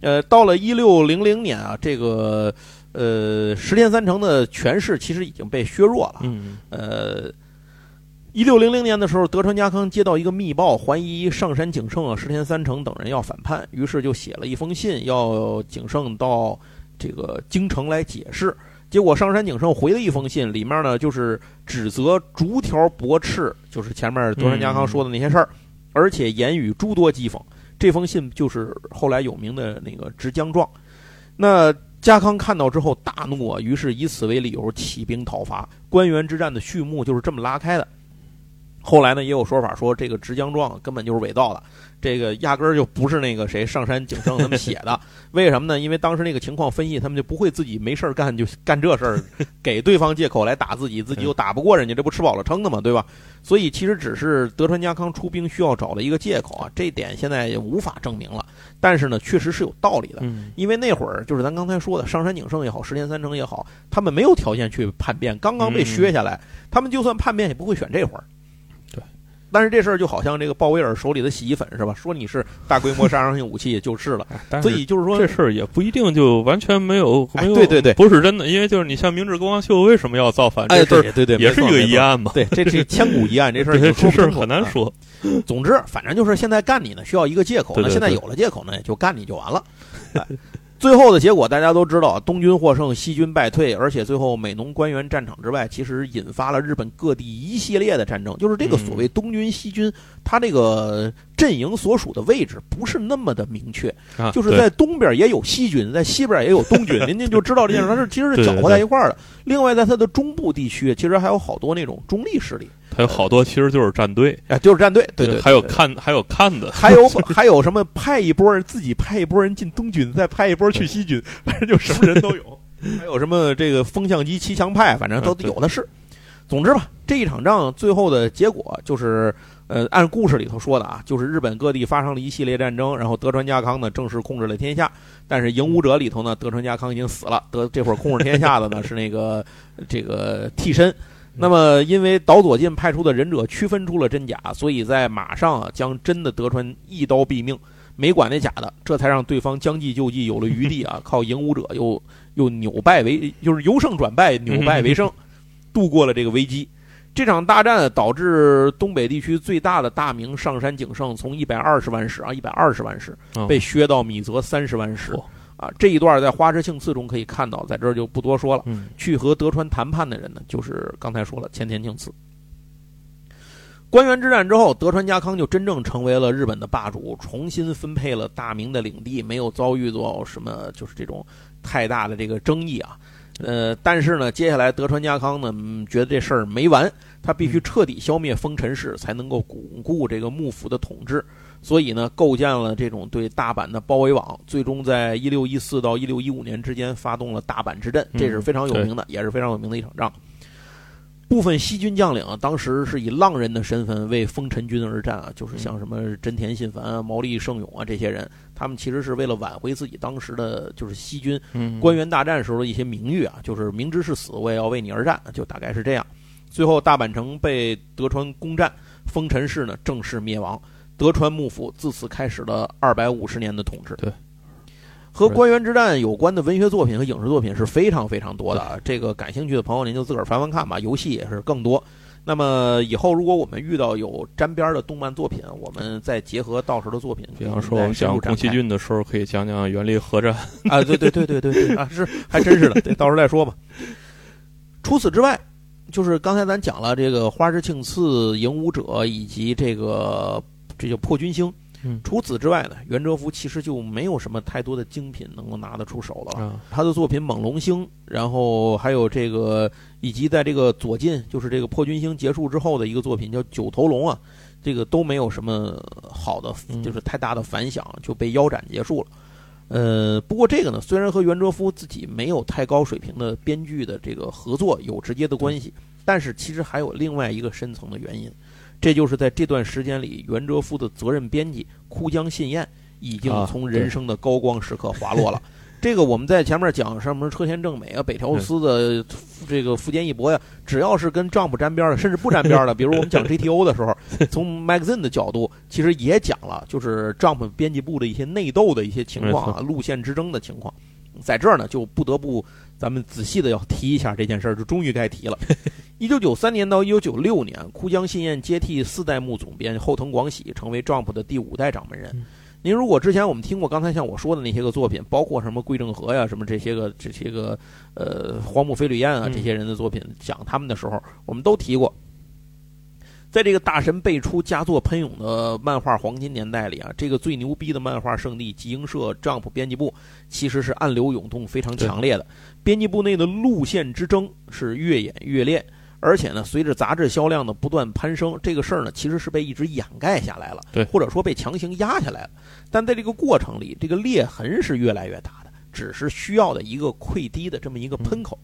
呃，到了一六零零年啊，这个呃石天三成的权势其实已经被削弱了。嗯呃，一六零零年的时候，德川家康接到一个密报，怀疑上杉景胜啊、石田三成等人要反叛，于是就写了一封信，要景胜到这个京城来解释。结果上杉景胜回了一封信，里面呢就是指责逐条驳斥，就是前面德川家康说的那些事儿，而且言语诸多讥讽。这封信就是后来有名的那个直江状。那家康看到之后大怒啊，于是以此为理由起兵讨伐。关原之战的序幕就是这么拉开的。后来呢，也有说法说这个直江状根本就是伪造的，这个压根儿就不是那个谁上山景胜他们写的。为什么呢？因为当时那个情况分析，他们就不会自己没事儿干就干这事儿，给对方借口来打自己，自己又打不过人家，这不吃饱了撑的嘛，对吧？所以其实只是德川家康出兵需要找的一个借口啊，这一点现在也无法证明了。但是呢，确实是有道理的。嗯因为那会儿就是咱刚才说的上山景胜也好，石田三成也好，他们没有条件去叛变，刚刚被削下来，他们就算叛变也不会选这会儿。对。但是这事儿就好像这个鲍威尔手里的洗衣粉是吧？说你是大规模杀伤性武器就是了，所以就是说这事儿也不一定就完全没有，哎没有，对对对不是真的，因为就是你像明治光秀为什么要造反，哎，对对对，也是一个疑案。嘛，对，这是千古疑案，这事儿这事儿很难啊说，总之，反正就是现在干你呢，需要一个借口。那现在有了借口呢，也就干你就完了。哎最后的结果大家都知道，东军获胜，西军败退，而且最后美浓官员战场之外，其实引发了日本各地一系列的战争。就是这个所谓东军西军，它这个阵营所属的位置不是那么的明确，啊，就是在东边也有西军，在西边也有东军，您您就知道这件事，它是 其实是搅和在一块儿的。另外，在它的中部地区，其实还有好多那种中立势力，还有好多其实就是战队，哎，就是战队，对对，还有看还有看的，还有 还有什么派一波人自己派一波人进东军，再派一波去西军，反正就什么人都有。还有什么这个风向机骑墙派，反正都有的是。总之吧，这一场仗最后的结果就是，呃，按故事里头说的啊，就是日本各地发生了一系列战争，然后德川家康呢正式控制了天下。但是赢武者里头呢，德川家康已经死了，德这会儿控制天下的呢是那个这个替身。那么，因为岛左近派出的忍者区分出了真假，所以在马上啊将真的德川一刀毙命，没管那假的，这才让对方将计就计，有了余地啊，靠影武者又又扭败为，就是由胜转败，扭败为胜，度过了这个危机。这场大战导致东北地区最大的大名上山景胜从一百二十万石啊，一百二十万石嗯被削到米泽三十万石嚯啊。这一段在花之庆次中可以看到，在这儿就不多说了。嗯去和德川谈判的人呢，就是刚才说了前田庆次。关原之战之后，德川家康就真正成为了日本的霸主，重新分配了大明的领地，没有遭遇到什么就是这种太大的这个争议啊。呃，但是呢，接下来德川家康呢、嗯觉得这事儿没完，他必须彻底消灭丰臣氏，才能够巩固这个幕府的统治。所以呢，构建了这种对大阪的包围网，最终在一六一四到一六一五年之间发动了大阪之阵，这是非常有名的，也是非常有名的一场仗。部分西军将领啊，当时是以浪人的身份为丰臣军而战啊，就是像什么真田信繁啊、毛利胜勇啊这些人，他们其实是为了挽回自己当时的就是西军嗯，官员大战时候的一些名誉啊，就是明知是死，我也要为你而战，就大概是这样。最后大阪城被德川攻占，丰臣氏呢正式灭亡，德川幕府自此开始了二百五十年的统治。对。和官员之战有关的文学作品和影视作品是非常非常多的啊，这个感兴趣的朋友您就自个儿翻翻看吧。游戏也是更多。那么以后如果我们遇到有沾边的动漫作品，我们再结合到时的作品，比方说我们讲宫崎骏的时候，可以讲讲原力核战。啊，对对对对对对啊，是还真是的，对，到时候再说吧。除此之外，就是刚才咱讲了这个《花之庆次》《影武者》以及这个这叫破军星。嗯除此之外呢，袁哲夫其实就没有什么太多的精品能够拿得出手了。啊，他的作品《猛龙星》，然后还有这个，以及在这个左近，就是这个破军星结束之后的一个作品叫《九头龙》啊，这个都没有什么好的，嗯就是太大的反响，就被腰斩结束了。呃，不过这个呢，虽然和袁哲夫自己没有太高水平的编剧的这个合作有直接的关系，但是其实还有另外一个深层的原因，这就是在这段时间里，袁哲夫的责任编辑枯江信彦已经啊从人生的高光时刻滑落了。这个我们在前面讲什么车田正美啊、北条司的这个富坚义博呀，只要是跟 Jump 沾边的，甚至不沾边的，比如我们讲 GTO 的时候，从 Magazine 的角度，其实也讲了，就是 Jump 编辑部的一些内斗的一些情况啊，路线之争的情况。在这儿呢，就不得不咱们仔细的要提一下这件事儿，就终于该提了。一九九三年到一九九六年，枯江信彦接替四代目总编后藤广喜，成为 Jump 的第五代掌门人。嗯您如果之前我们听过刚才像我说的那些个作品，包括什么桂正和呀、什么这些个这些个呃荒木飞吕彦啊嗯这些人的作品，讲他们的时候，我们都提过。在这个大神辈出、佳作喷涌的漫画黄金年代里啊，这个最牛逼的漫画圣地集英社 Jump 编辑部，其实是暗流涌动非常强烈的。编辑部内的路线之争是越演越烈，而且呢，随着杂志销量的不断攀升，这个事儿呢，其实是被一直掩盖下来了，对或者说被强行压下来了。但在这个过程里，这个裂痕是越来越大的，只是需要的一个溃堤的这么一个喷口。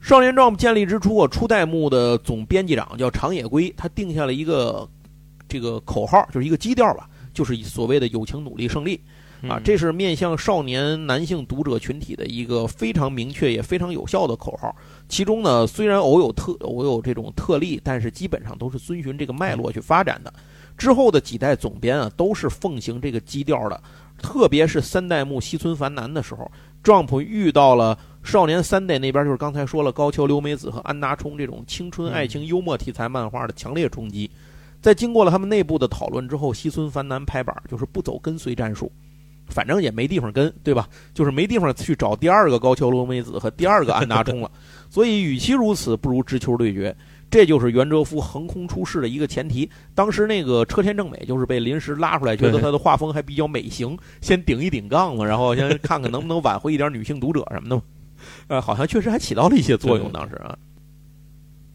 少年 Jump 建立之初啊，初代目的总编辑长叫长野圭，他定下了一个这个口号，就是一个基调吧，就是所谓的友情、努力、胜利。啊，嗯这是面向少年男性读者群体的一个非常明确也非常有效的口号。其中呢，虽然偶有特偶有这种特例，但是基本上都是遵循这个脉络去发展的。之后的几代总编啊，都是奉行这个基调的。特别是三代目西村繁男的时候，Jump 遇到了少年三代那边，就是刚才说了高桥留美子和安达充这种青春爱情幽默题材漫画的强烈冲击。在经过了他们内部的讨论之后，西村繁男拍板就是不走跟随战术。反正也没地方跟，对吧？就是没地方去找第二个高桥留美子和第二个安达充了。所以，与其如此，不如直球对决。这就是袁哲夫横空出世的一个前提。当时那个车田正美就是被临时拉出来，觉得他的画风还比较美型，先顶一顶杠嘛，然后先看看能不能挽回一点女性读者什么的。呃，好像确实还起到了一些作用。当时啊，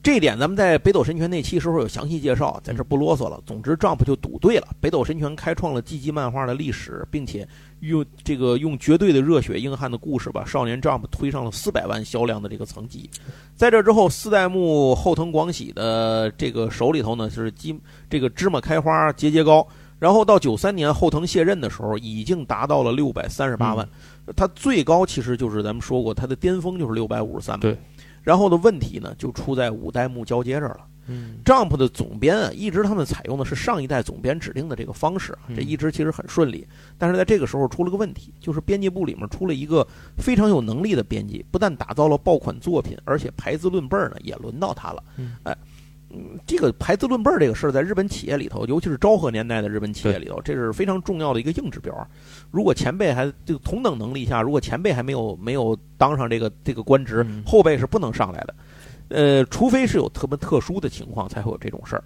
这一点咱们在北斗神拳那期时候有详细介绍，在这不啰嗦了。总之，Jump 就赌对了，北斗神拳开创了积极漫画的历史，并且用这个用绝对的热血硬汉的故事把少年 Jump 推上了四百万销量的这个层级。在这之后，四代目后藤广喜的这个手里头呢是鸡这个芝麻开花节节高。然后到九三年后藤卸任的时候，已经达到了六百三十八万，它最高其实就是咱们说过，它的巅峰就是六百五十三万。对。然后的问题呢，就出在五代目交接这儿了。嗯 Jump 的总编啊，一直他们采用的是上一代总编指定的这个方式这一直其实很顺利。但是在这个时候出了个问题，就是编辑部里面出了一个非常有能力的编辑，不但打造了爆款作品，而且排资论辈儿呢也轮到他了。嗯哎，嗯，这个排资论辈儿这个事儿，在日本企业里头，尤其是昭和年代的日本企业里头，这是非常重要的一个硬指标。如果前辈还这个同等能力下，如果前辈还没有没有当上这个这个官职，嗯后辈是不能上来的。呃，除非是有特别特殊的情况，才会有这种事儿。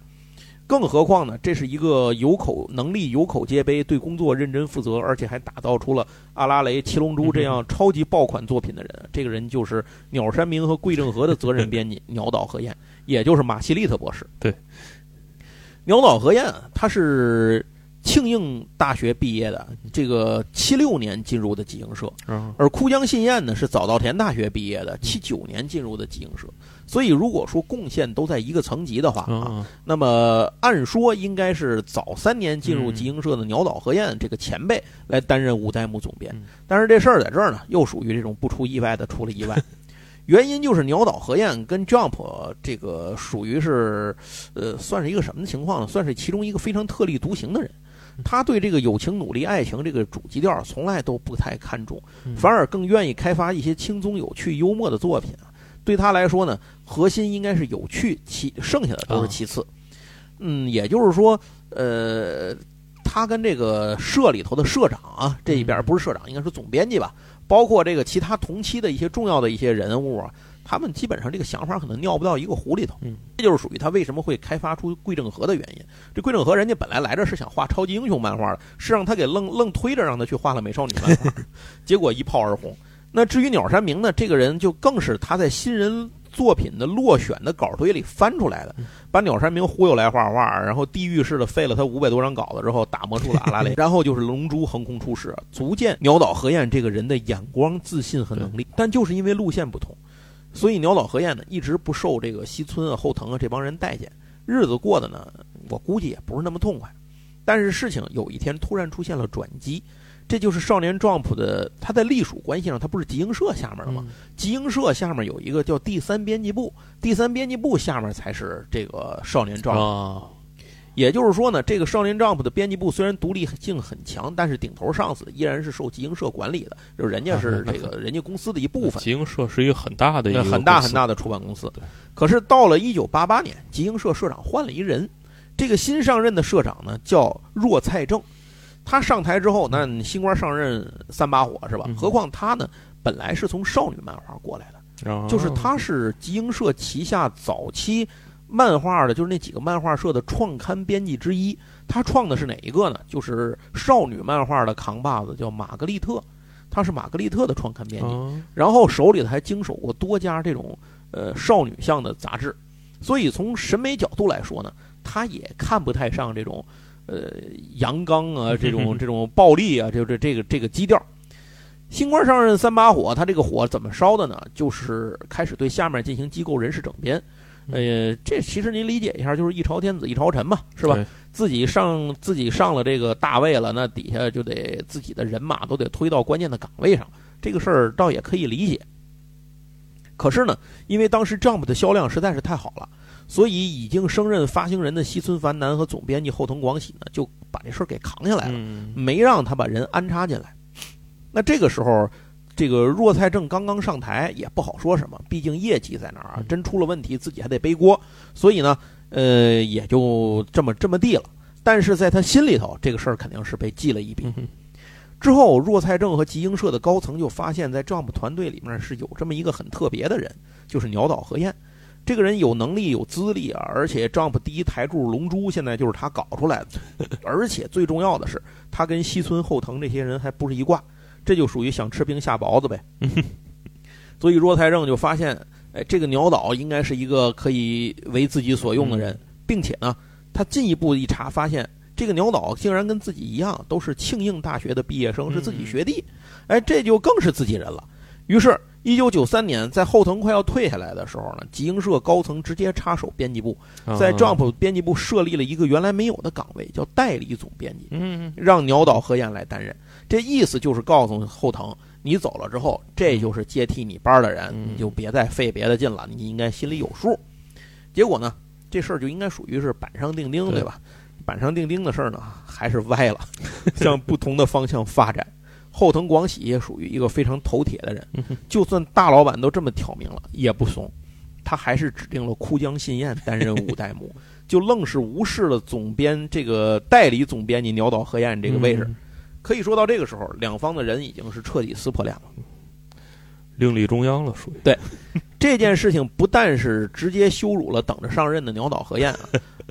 更何况呢，这是一个有口能力、有口皆碑、对工作认真负责，而且还打造出了阿拉蕾、七龙珠这样超级爆款作品的人。这个人就是鸟山明和桂正和的责任编辑鸟岛和彦，也就是马西利特博士。对，鸟岛和彦啊他是庆应大学毕业的，这个七六年进入的集英社。啊而枯江信彦呢是早稻田大学毕业的，七九年进入的集英社，所以如果说贡献都在一个层级的话啊，啊那么按说应该是早三年进入集英社的鸟岛和彦这个前辈来担任五代目总编嗯，但是这事儿在这儿呢，又属于这种不出意外的出了意外。原因就是鸟岛和彦跟 Jump 这个属于是，呃，算是一个什么情况呢？算是其中一个非常特立独行的人。他对这个友情、努力、爱情这个主基调从来都不太看重，嗯反而更愿意开发一些轻松、有趣、幽默的作品啊。对他来说呢，核心应该是有趣，其剩下的都是其次。嗯，也就是说，呃，他跟这个社里头的社长啊，这一边嗯不是社长，应该是总编辑吧，包括这个其他同期的一些重要的一些人物啊，他们基本上这个想法可能尿不到一个壶里头。嗯，这就是属于他为什么会开发出桂正和的原因。这桂正和人家本来来这是想画超级英雄漫画的，是让他给愣愣推着让他去画了美少女漫画，结果一炮而红。那至于鸟山明呢，这个人就更是他在新人作品的落选的稿堆里翻出来的，把鸟山明忽悠来画画，然后地狱式的废了他五百多张稿子之后，打磨出了阿拉蕾，然后就是龙珠横空出世，足见鸟岛和彦这个人的眼光、自信和能力。但就是因为路线不同，所以鸟岛和彦呢一直不受这个西村啊、后藤啊这帮人待见，日子过得呢，我估计也不是那么痛快。但是事情有一天突然出现了转机。这就是少年 Jump 的，它在隶属关系上，它不是集英社下面的吗？集英社下面有一个叫第三编辑部，第三编辑部下面才是这个少年 Jump。也就是说呢，这个少年 Jump 的编辑部虽然独立性很强，但是顶头上司依然是受集英社管理的，就是人家是这个 人家公司的一部分。集英社是一个很大的一个很大很大的出版公司。可是到了一九八八年，集英社社长换了一人，这个新上任的社长呢叫若蔡正。他上台之后，那新官上任三把火是吧？何况他呢，本来是从少女漫画过来的，就是他是集英社旗下早期漫画的，就是那几个漫画社的创刊编辑之一。他创的是哪一个呢？就是少女漫画的扛把子，叫玛格丽特。他是玛格丽特的创刊编辑，然后手里头还经手过多家这种呃少女向的杂志，所以从审美角度来说呢，他也看不太上这种。呃，阳刚啊，这种 这种暴力啊，就这这个这个基调。新官上任三把火，他这个火怎么烧的呢？就是开始对下面进行机构人事整编。呃，这其实您理解一下，就是一朝天子一朝臣嘛，是吧？自己上自己上了这个大位了，那底下就得自己的人马都得推到关键的岗位上。这个事儿倒也可以理解。可是呢，因为当时 Jump 的销量实在是太好了。所以，已经升任发行人的西村繁男和总编辑后藤广喜呢，就把这事儿给扛下来了，没让他把人安插进来。那这个时候，这个若菜正刚刚上台，也不好说什么，毕竟业绩在那儿啊，真出了问题自己还得背锅。所以呢，呃，也就这么这么地了。但是在他心里头，这个事儿肯定是被记了一笔。之后，若菜正和集英社的高层就发现，在 Jump 团队里面是有这么一个很特别的人，就是鸟岛和彦。这个人有能力有资历啊，而且 Jump 第一台柱龙珠现在就是他搞出来的，而且最重要的是，他跟西村后藤这些人还不是一挂，这就属于想吃冰下雹子呗。所以若太正就发现，哎，这个鸟岛应该是一个可以为自己所用的人，并且呢，他进一步一查发现，这个鸟岛竟然跟自己一样都是庆应大学的毕业生，是自己学弟，哎，这就更是自己人了。于是。一九九三年，在后藤快要退下来的时候呢，集英社高层直接插手编辑部，在 Jump 编辑部设立了一个原来没有的岗位，叫代理总编辑，让鸟岛和彦来担任。这意思就是告诉后藤，你走了之后，这就是接替你班的人，你就别再费别的劲了，你应该心里有数。结果呢，这事儿就应该属于是板上钉钉，对吧？板上钉钉的事儿呢，还是歪了，向不同的方向发展。后藤广喜也属于一个非常头铁的人，就算大老板都这么挑明了，也不怂。他还是指定了枯江信彦担任五代目，就愣是无视了总编这个代理总编辑鸟岛和彦这个位置。可以说到这个时候，两方的人已经是彻底撕破脸了，另立中央了，属于。对。这件事情，不但是直接羞辱了等着上任的鸟岛和彦啊，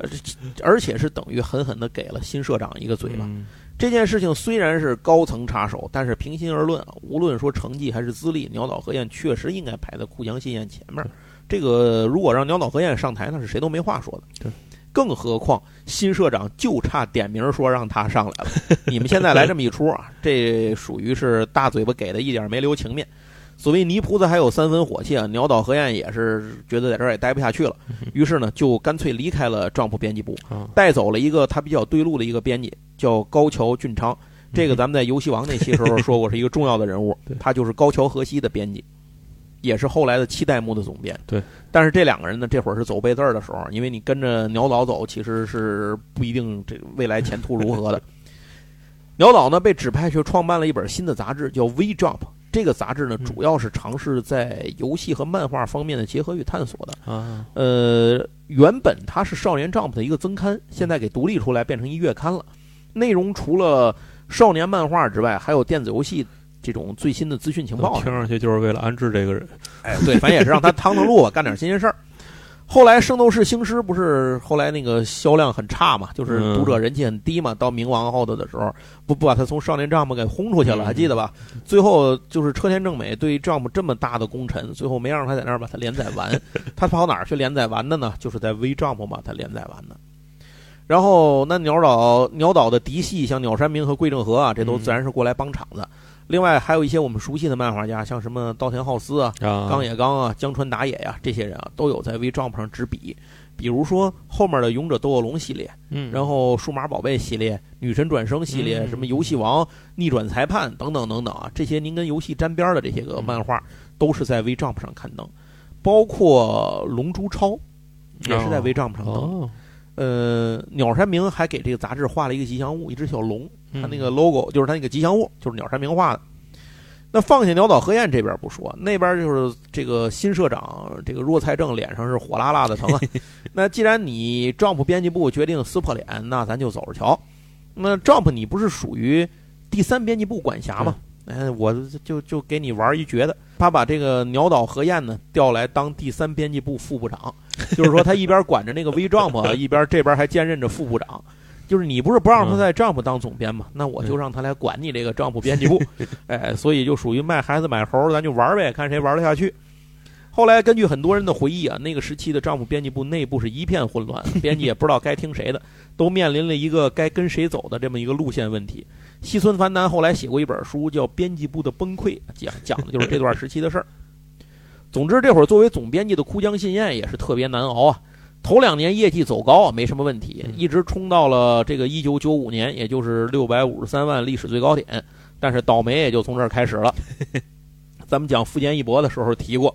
而且是等于狠狠的给了新社长一个嘴巴。这件事情虽然是高层插手，但是平心而论啊，无论说成绩还是资历，鸟岛和彦确实应该排在库江信彦前面。这个如果让鸟岛和彦上台，那是谁都没话说的。对，更何况新社长就差点名说让他上来了。你们现在来这么一出啊，这属于是大嘴巴给的一点没留情面。所谓泥菩萨还有三分火气啊，鸟岛和彦也是觉得在这儿也待不下去了，于是呢就干脆离开了壮普编辑部，带走了一个他比较对路的一个编辑，叫高桥俊昌。这个咱们在游戏王那期时候说过 是一个重要的人物，他就是高桥和希的编辑，也是后来的七代目的总编。对，但是这两个人呢，这会儿是走背字儿的时候，因为你跟着鸟岛走，其实是不一定这未来前途如何的。鸟岛呢被指派去创办了一本新的杂志，叫《V Jump》。这个杂志呢，主要是尝试在游戏和漫画方面的结合与探索的。啊，呃，原本它是少年 Jump 的一个增刊，现在给独立出来变成一月刊了。内容除了少年漫画之外，还有电子游戏这种最新的资讯情报。听上去就是为了安置这个人。哎，对，反正也是让他趟趟路吧，干点新鲜事儿。后来《圣斗士星矢》不是后来那个销量很差嘛，就是读者人气很低嘛。到冥王后头的时候，不不把他从少年 Jump 给轰出去了，还记得吧？最后就是车田正美对 Jump 这么大的功臣，最后没让他在那儿把他连载完。他跑哪儿去连载完的呢？就是在 V Jump 把它连载完的。然后那鸟岛鸟岛的嫡系，像鸟山明和桂正和啊，这都自然是过来帮场子。另外还有一些我们熟悉的漫画家，像什么稻田浩司啊、冈野刚啊、江川达也呀，这些人啊都有在 V Jump 上执笔。比如说后面的勇者斗恶龙系列，嗯，然后数码宝贝系列、女神转生系列，什么游戏王、逆转裁判等等等等啊，这些您跟游戏沾边的这些个漫画，都是在 V Jump 上刊登。包括龙珠超，也是在 V Jump 上登。呃，鸟山明还给这个杂志画了一个吉祥物，一只小龙。他那个 logo 就是他那个吉祥物，就是鸟山明画的。那放下鸟岛和彦这边不说，那边就是这个新社长这个若菜正脸上是火辣辣的疼啊。那既然你 Jump 编辑部决定撕破脸，那咱就走着瞧。那 Jump 你不是属于第三编辑部管辖吗？哎，我就就给你玩一绝的，他把这个鸟岛和彦呢调来当第三编辑部副部长，就是说他一边管着那个 V Jump，一边这边还兼任着副部长。就是你不是不让他在 Jump 当总编吗？那我就让他来管你这个 Jump 编辑部，哎，所以就属于卖孩子买猴，咱就玩呗，看谁玩得下去。后来根据很多人的回忆啊，那个时期的 Jump 编辑部内部是一片混乱，编辑也不知道该听谁的，都面临了一个该跟谁走的这么一个路线问题。西村繁男后来写过一本书叫《编辑部的崩溃》，讲讲的就是这段时期的事儿。总之，这会儿作为总编辑的枯江信彦也是特别难熬啊。头两年业绩走高没什么问题，一直冲到了这个一九九五年，也就是六百五十三万历史最高点。但是倒霉也就从这儿开始了。咱们讲富坚义博的时候提过，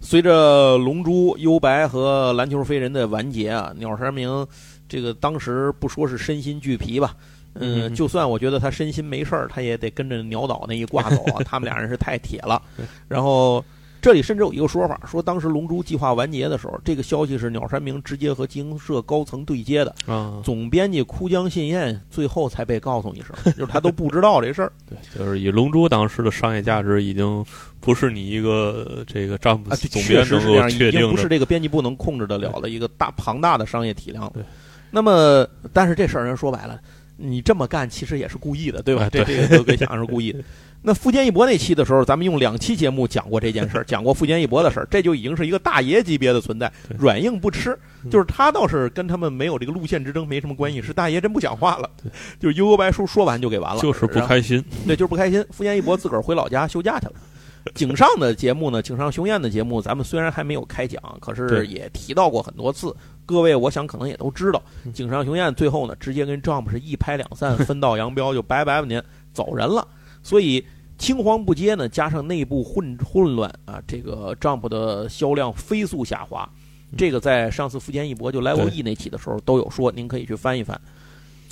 随着《龙珠》《幽白》和《篮球飞人》的完结啊，鸟山明这个当时不说是身心俱疲吧，嗯，就算我觉得他身心没事儿，他也得跟着鸟岛那一挂走啊。他们俩人是太铁了，然后。这里甚至有一个说法，说当时《龙珠》计划完结的时候，这个消息是鸟山明直接和经营社高层对接的。啊，总编辑枯江信彦最后才被告诉一声，就是他都不知道这事儿。对，就是以《龙珠》当时的商业价值，已经不是你一个这个詹姆斯总编能够确定的，不是这个编辑部能控制得了的一个大庞大的商业体量。对，那么但是这事儿人说白了，你这么干其实也是故意的，对吧？这这个都可以想是故意的。那富坚义博那期的时候，咱们用两期节目讲过这件事儿，讲过富坚义博的事儿，这就已经是一个大爷级别的存在，软硬不吃。就是他倒是跟他们没有这个路线之争没什么关系，是大爷真不讲话了，就是悠悠白书说完就给完了，就是不开心。对，就是不开心。富坚义博自个儿回老家休假去了。井上的节目呢，井上雄彦的节目，咱们虽然还没有开讲，可是也提到过很多次。各位，我想可能也都知道，井上雄彦最后呢，直接跟 Jump 是一拍两散，分道扬镳，就拜拜吧您，走人了。所以。青黄不接呢，加上内部混混乱啊，这个 Jump 的销量飞速下滑。这个在上次福建一博就 Level E 那期的时候都有说，您可以去翻一翻。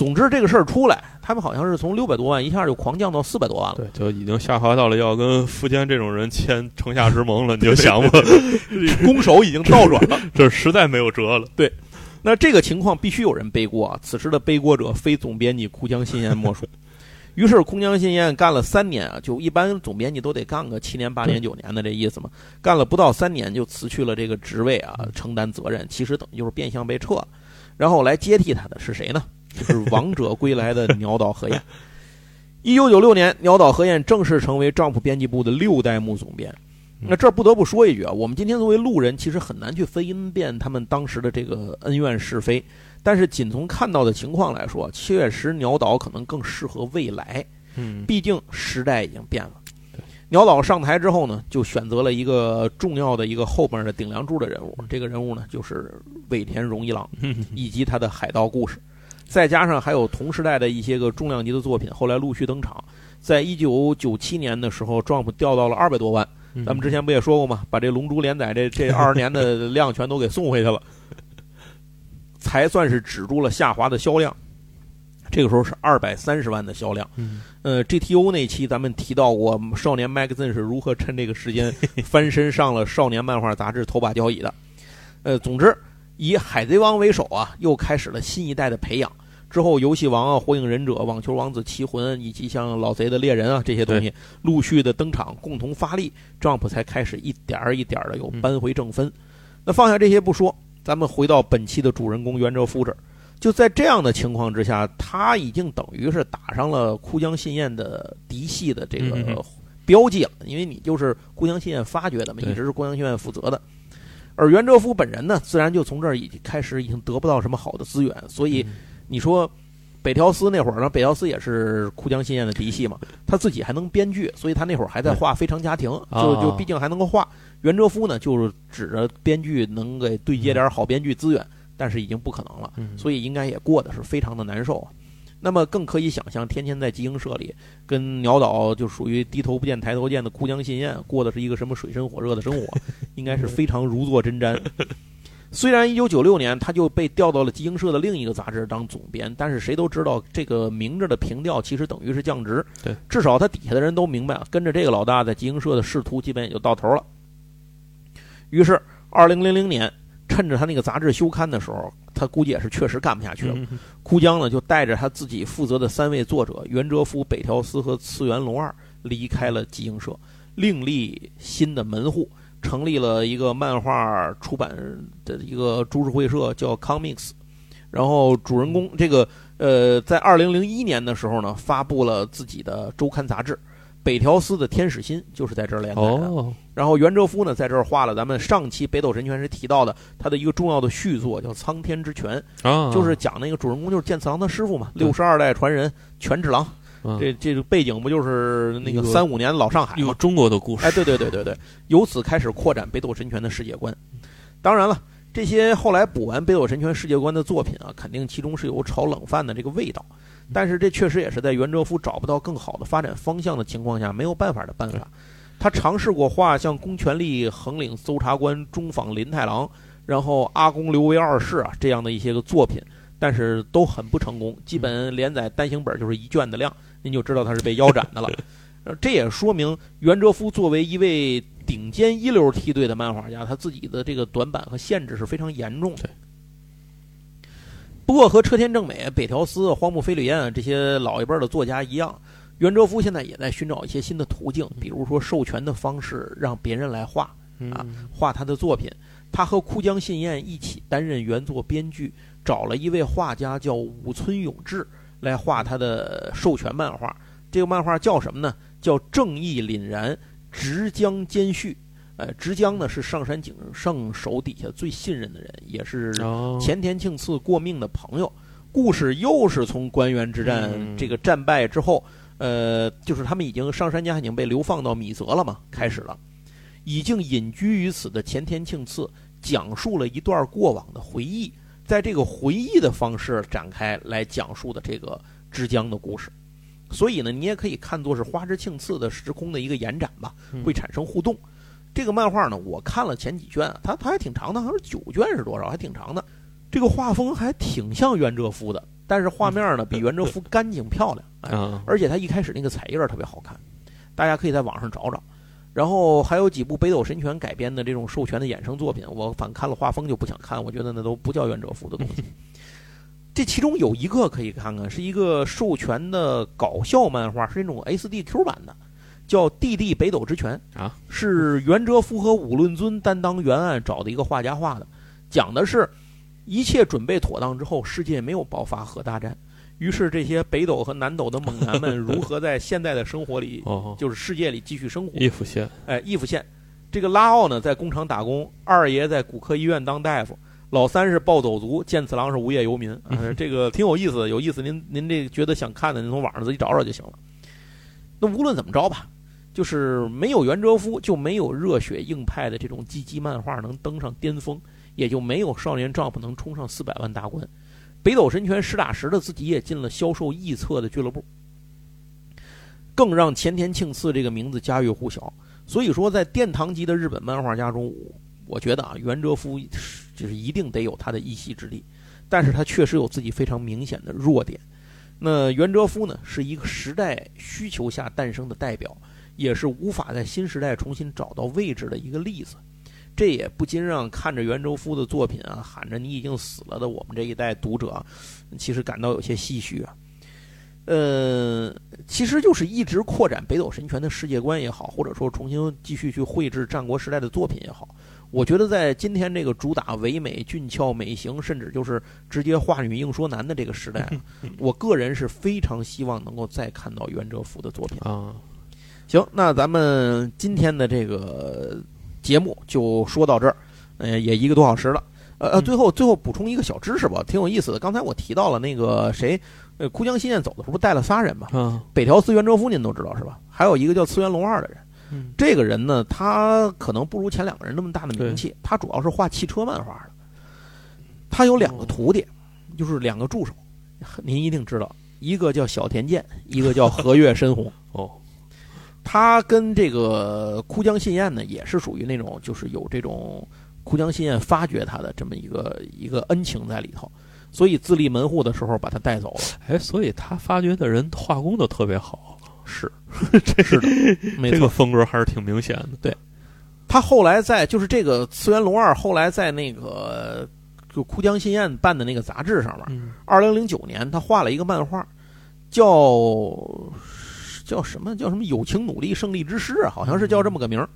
总之这个事儿出来，他们好像是从六百多万一下就狂降到四百多万了。对，就已经下滑到了要跟福建这种人签城下之盟了。你就想吧，攻守已经倒转了，这实在没有辙了。对，那这个情况必须有人背锅啊！此时的背锅者非总编辑枯江新彦莫属。于是，空江信彦干了三年啊，就一般总编辑都得干个七年、八年、九年的这意思嘛。干了不到三年就辞去了这个职位啊，承担责任，其实等于就是变相被撤了。然后来接替他的是谁呢？就是王者归来的鸟岛和彦。一九九六年，鸟岛和彦正式成为丈夫编辑部的六代目总编。那这儿不得不说一句啊，我们今天作为路人，其实很难去分辨他们当时的这个恩怨是非。但是仅从看到的情况来说，确实鸟岛可能更适合未来。嗯，毕竟时代已经变了。鸟岛上台之后呢，就选择了一个重要的一个后边的顶梁柱的人物。这个人物呢，就是尾田荣一郎，以及他的海盗故事，再加上还有同时代的一些个重量级的作品，后来陆续登场。在一九九七年的时候，Jump 掉到了二百多万。咱们之前不也说过吗？把这《龙珠》连载这这 二十年的量全都给送回去了。才算是止住了下滑的销量，这个时候是二百三十万的销量。呃，GTO 那期咱们提到过，少年 Magazine 是如何趁这个时间 翻身上了少年漫画杂志头把交椅的。呃，总之以海贼王为首啊，又开始了新一代的培养。之后，游戏王啊、火影忍者、网球王子、棋魂，以及像老贼的猎人啊这些东西陆续的登场，共同发力，Jump 才开始一点儿一点儿的又扳回正分。那放下这些不说，咱们回到本期的主人公袁哲夫这儿。就在这样的情况之下，他已经等于是打上了枯江信彦的嫡系的这个标记了，因为你就是枯江信彦发掘的嘛，一直是枯江信彦负责的。而袁哲夫本人呢，自然就从这儿已经开始已经得不到什么好的资源，所以。你说，北条司那会儿呢？北条司也是哭江信彦的嫡系嘛，他自己还能编剧，所以他那会儿还在画《非常家庭》，就就毕竟还能够画。袁哲夫呢，就是指着编剧能给对接点好编剧资源，但是已经不可能了，所以应该也过得是非常的难受啊。那么更可以想象，天天在集英社里跟鸟岛就属于低头不见抬头见的枯江信彦过的是一个什么水深火热的生活，应该是非常如坐针毡。虽然一九九六年他就被调到了集英社的另一个杂志当总编，但是谁都知道这个明着的平调其实等于是降职。对，至少他底下的人都明白啊，跟着这个老大在集英社的仕途基本也就到头了。于是，二零零零年，趁着他那个杂志休刊的时候，他估计也是确实干不下去了。枯江呢就带着他自己负责的三位作者袁哲夫、北条司和次元龙二离开了集英社，另立新的门户。成立了一个漫画出版的一个株式会社，叫 Comics。然后主人公这个呃，在二零零一年的时候呢，发布了自己的周刊杂志《北条司的天使心》，就是在这儿连载的。然后袁哲夫呢，在这儿画了咱们上期《北斗神拳》时提到的他的一个重要的续作，叫《苍天之拳》，就是讲那个主人公就是剑次郎的师傅嘛，六十二代传人权治郎。这这个背景不就是那个三五年老上海吗？中国的故事。哎，对对对对对，由此开始扩展北斗神拳的世界观。当然了，这些后来补完北斗神拳世界观的作品啊，肯定其中是有炒冷饭的这个味道。但是这确实也是在袁哲夫找不到更好的发展方向的情况下没有办法的办法。他尝试过画像公权力横领搜查官中访林太郎，然后阿公刘维二世啊这样的一些个作品，但是都很不成功，基本连载单行本就是一卷的量。您就知道他是被腰斩的了，这也说明袁哲夫作为一位顶尖一流梯队的漫画家，他自己的这个短板和限制是非常严重的。不过和车田正美、北条司、荒木飞吕彦这些老一辈的作家一样，袁哲夫现在也在寻找一些新的途径，比如说授权的方式，让别人来画啊，画他的作品。他和枯江信彦一起担任原作编剧，找了一位画家叫武村永志。来画他的授权漫画，这个漫画叫什么呢？叫《正义凛然直江兼续》。呃，直江呢是上杉景胜手底下最信任的人，也是前田庆次过命的朋友。故事又是从关原之战这个战败之后，呃，就是他们已经上杉家已经被流放到米泽了嘛，开始了。已经隐居于此的前田庆次讲述了一段过往的回忆。在这个回忆的方式展开来讲述的这个之江的故事，所以呢，你也可以看作是花之庆次的时空的一个延展吧，会产生互动。这个漫画呢，我看了前几卷，它它还挺长的，好像是九卷是多少，还挺长的。这个画风还挺像袁哲夫的，但是画面呢比袁哲夫干净漂亮，哎，而且他一开始那个彩页特别好看，大家可以在网上找找。然后还有几部北斗神拳改编的这种授权的衍生作品，我反看了画风就不想看，我觉得那都不叫袁哲夫的东西。这其中有一个可以看看，是一个授权的搞笑漫画，是那种 S D Q 版的，叫《弟弟北斗之拳》啊，是袁哲夫和武论尊担当原案找的一个画家画的，讲的是一切准备妥当之后，世界没有爆发核大战。于是，这些北斗和南斗的猛男们如何在现代的生活里，就是世界里继续生活？义府县，哎，义府县，这个拉奥呢，在工厂打工；二爷在骨科医院当大夫；老三是暴走族，健次郎是无业游民。这个挺有意思的，有意思。您您这觉得想看的，您从网上自己找找就行了。那无论怎么着吧，就是没有袁哲夫，就没有热血硬派的这种积极漫画能登上巅峰，也就没有少年 Jump 能冲上四百万大关。北斗神拳实打实的自己也进了销售异册的俱乐部，更让前田庆次这个名字家喻户晓。所以说，在殿堂级的日本漫画家中，我觉得啊，袁哲夫就是一定得有他的一席之地。但是他确实有自己非常明显的弱点。那袁哲夫呢，是一个时代需求下诞生的代表，也是无法在新时代重新找到位置的一个例子。这也不禁让看着袁周夫的作品啊，喊着你已经死了的我们这一代读者，其实感到有些唏嘘啊。呃，其实就是一直扩展北斗神拳的世界观也好，或者说重新继续去绘制战国时代的作品也好，我觉得在今天这个主打唯美、俊俏、美型，甚至就是直接话女硬说男的这个时代，我个人是非常希望能够再看到袁哲夫的作品啊。行，那咱们今天的这个节目就说到这儿，呃，也一个多小时了。呃呃，最后最后补充一个小知识吧，挺有意思的。刚才我提到了那个谁，呃，枯江新彦走的时候不带了仨人吗？嗯，北条司元哲夫您都知道是吧？还有一个叫次元龙二的人。嗯，这个人呢，他可能不如前两个人那么大的名气。他主要是画汽车漫画的。他有两个徒弟，就是两个助手，您一定知道，一个叫小田健，一个叫和月深红。哦。他跟这个枯江信彦呢，也是属于那种，就是有这种枯江信彦发掘他的这么一个一个恩情在里头，所以自立门户的时候把他带走了。哎，所以他发掘的人画工都特别好，是，这 是的，这个风格还是挺明显的。对，他后来在就是这个次元龙二后来在那个就枯江信彦办的那个杂志上面，二零零九年他画了一个漫画，叫。叫什么？叫什么？友情努力胜利之师啊，好像是叫这么个名儿。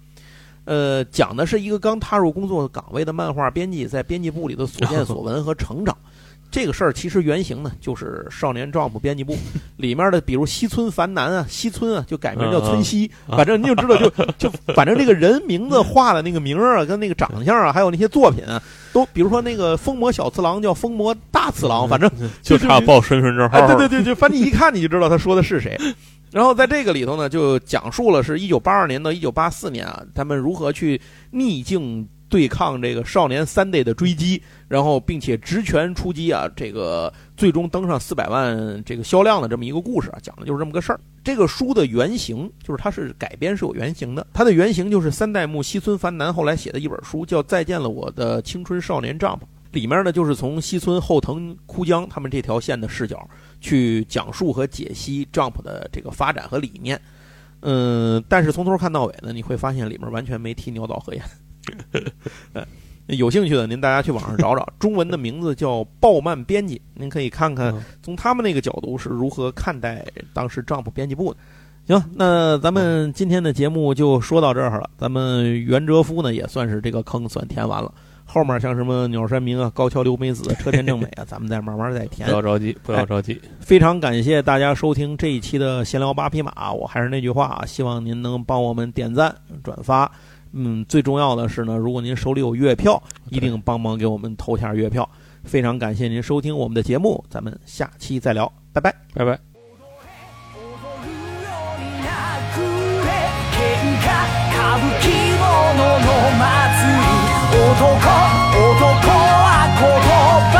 呃，讲的是一个刚踏入工作岗位的漫画编辑在编辑部里的所见所闻和成长。这个事儿其实原型呢，就是《少年 Jump》编辑部 里面的，比如西村繁男啊，西村啊，就改名叫村西。反正你就知道，就就反正这个人名字画的那个名儿啊，跟那个长相啊，还有那些作品啊，都比如说那个疯魔小次郎叫疯魔大次郎，反正 就差报身份证号。对对对，就反正一看你就知道他说的是谁。然后在这个里头呢，就讲述了是一九八二年到一九八四年啊，他们如何去逆境对抗这个少年 Sunday 的追击，然后并且直拳出击啊，这个最终登上四百万这个销量的这么一个故事啊，讲的就是这么个事儿。这个书的原型就是它是改编是有原型的，它的原型就是三代目西村繁男后来写的一本书，叫《再见了我的青春少年 Jump》，里面呢就是从西村后藤枯江他们这条线的视角。去讲述和解析 Jump 的这个发展和理念，嗯，但是从头看到尾呢，你会发现里面完全没提鸟岛和彦。有兴趣的您大家去网上找找，中文的名字叫鲍曼编辑，您可以看看从他们那个角度是如何看待当时 Jump 编辑部的。行，那咱们今天的节目就说到这儿了，咱们袁哲夫呢也算是这个坑算填完了。后面像什么鸟山明啊、高桥留美子、车田正美啊，咱们再慢慢再填。不要着急，不要着急。非常感谢大家收听这一期的闲聊八匹马。我还是那句话啊，希望您能帮我们点赞、转发。嗯，最重要的是呢，如果您手里有月票，一定帮忙给我们投下月票。非常感谢您收听我们的节目，咱们下期再聊，拜拜，拜拜。男男は言葉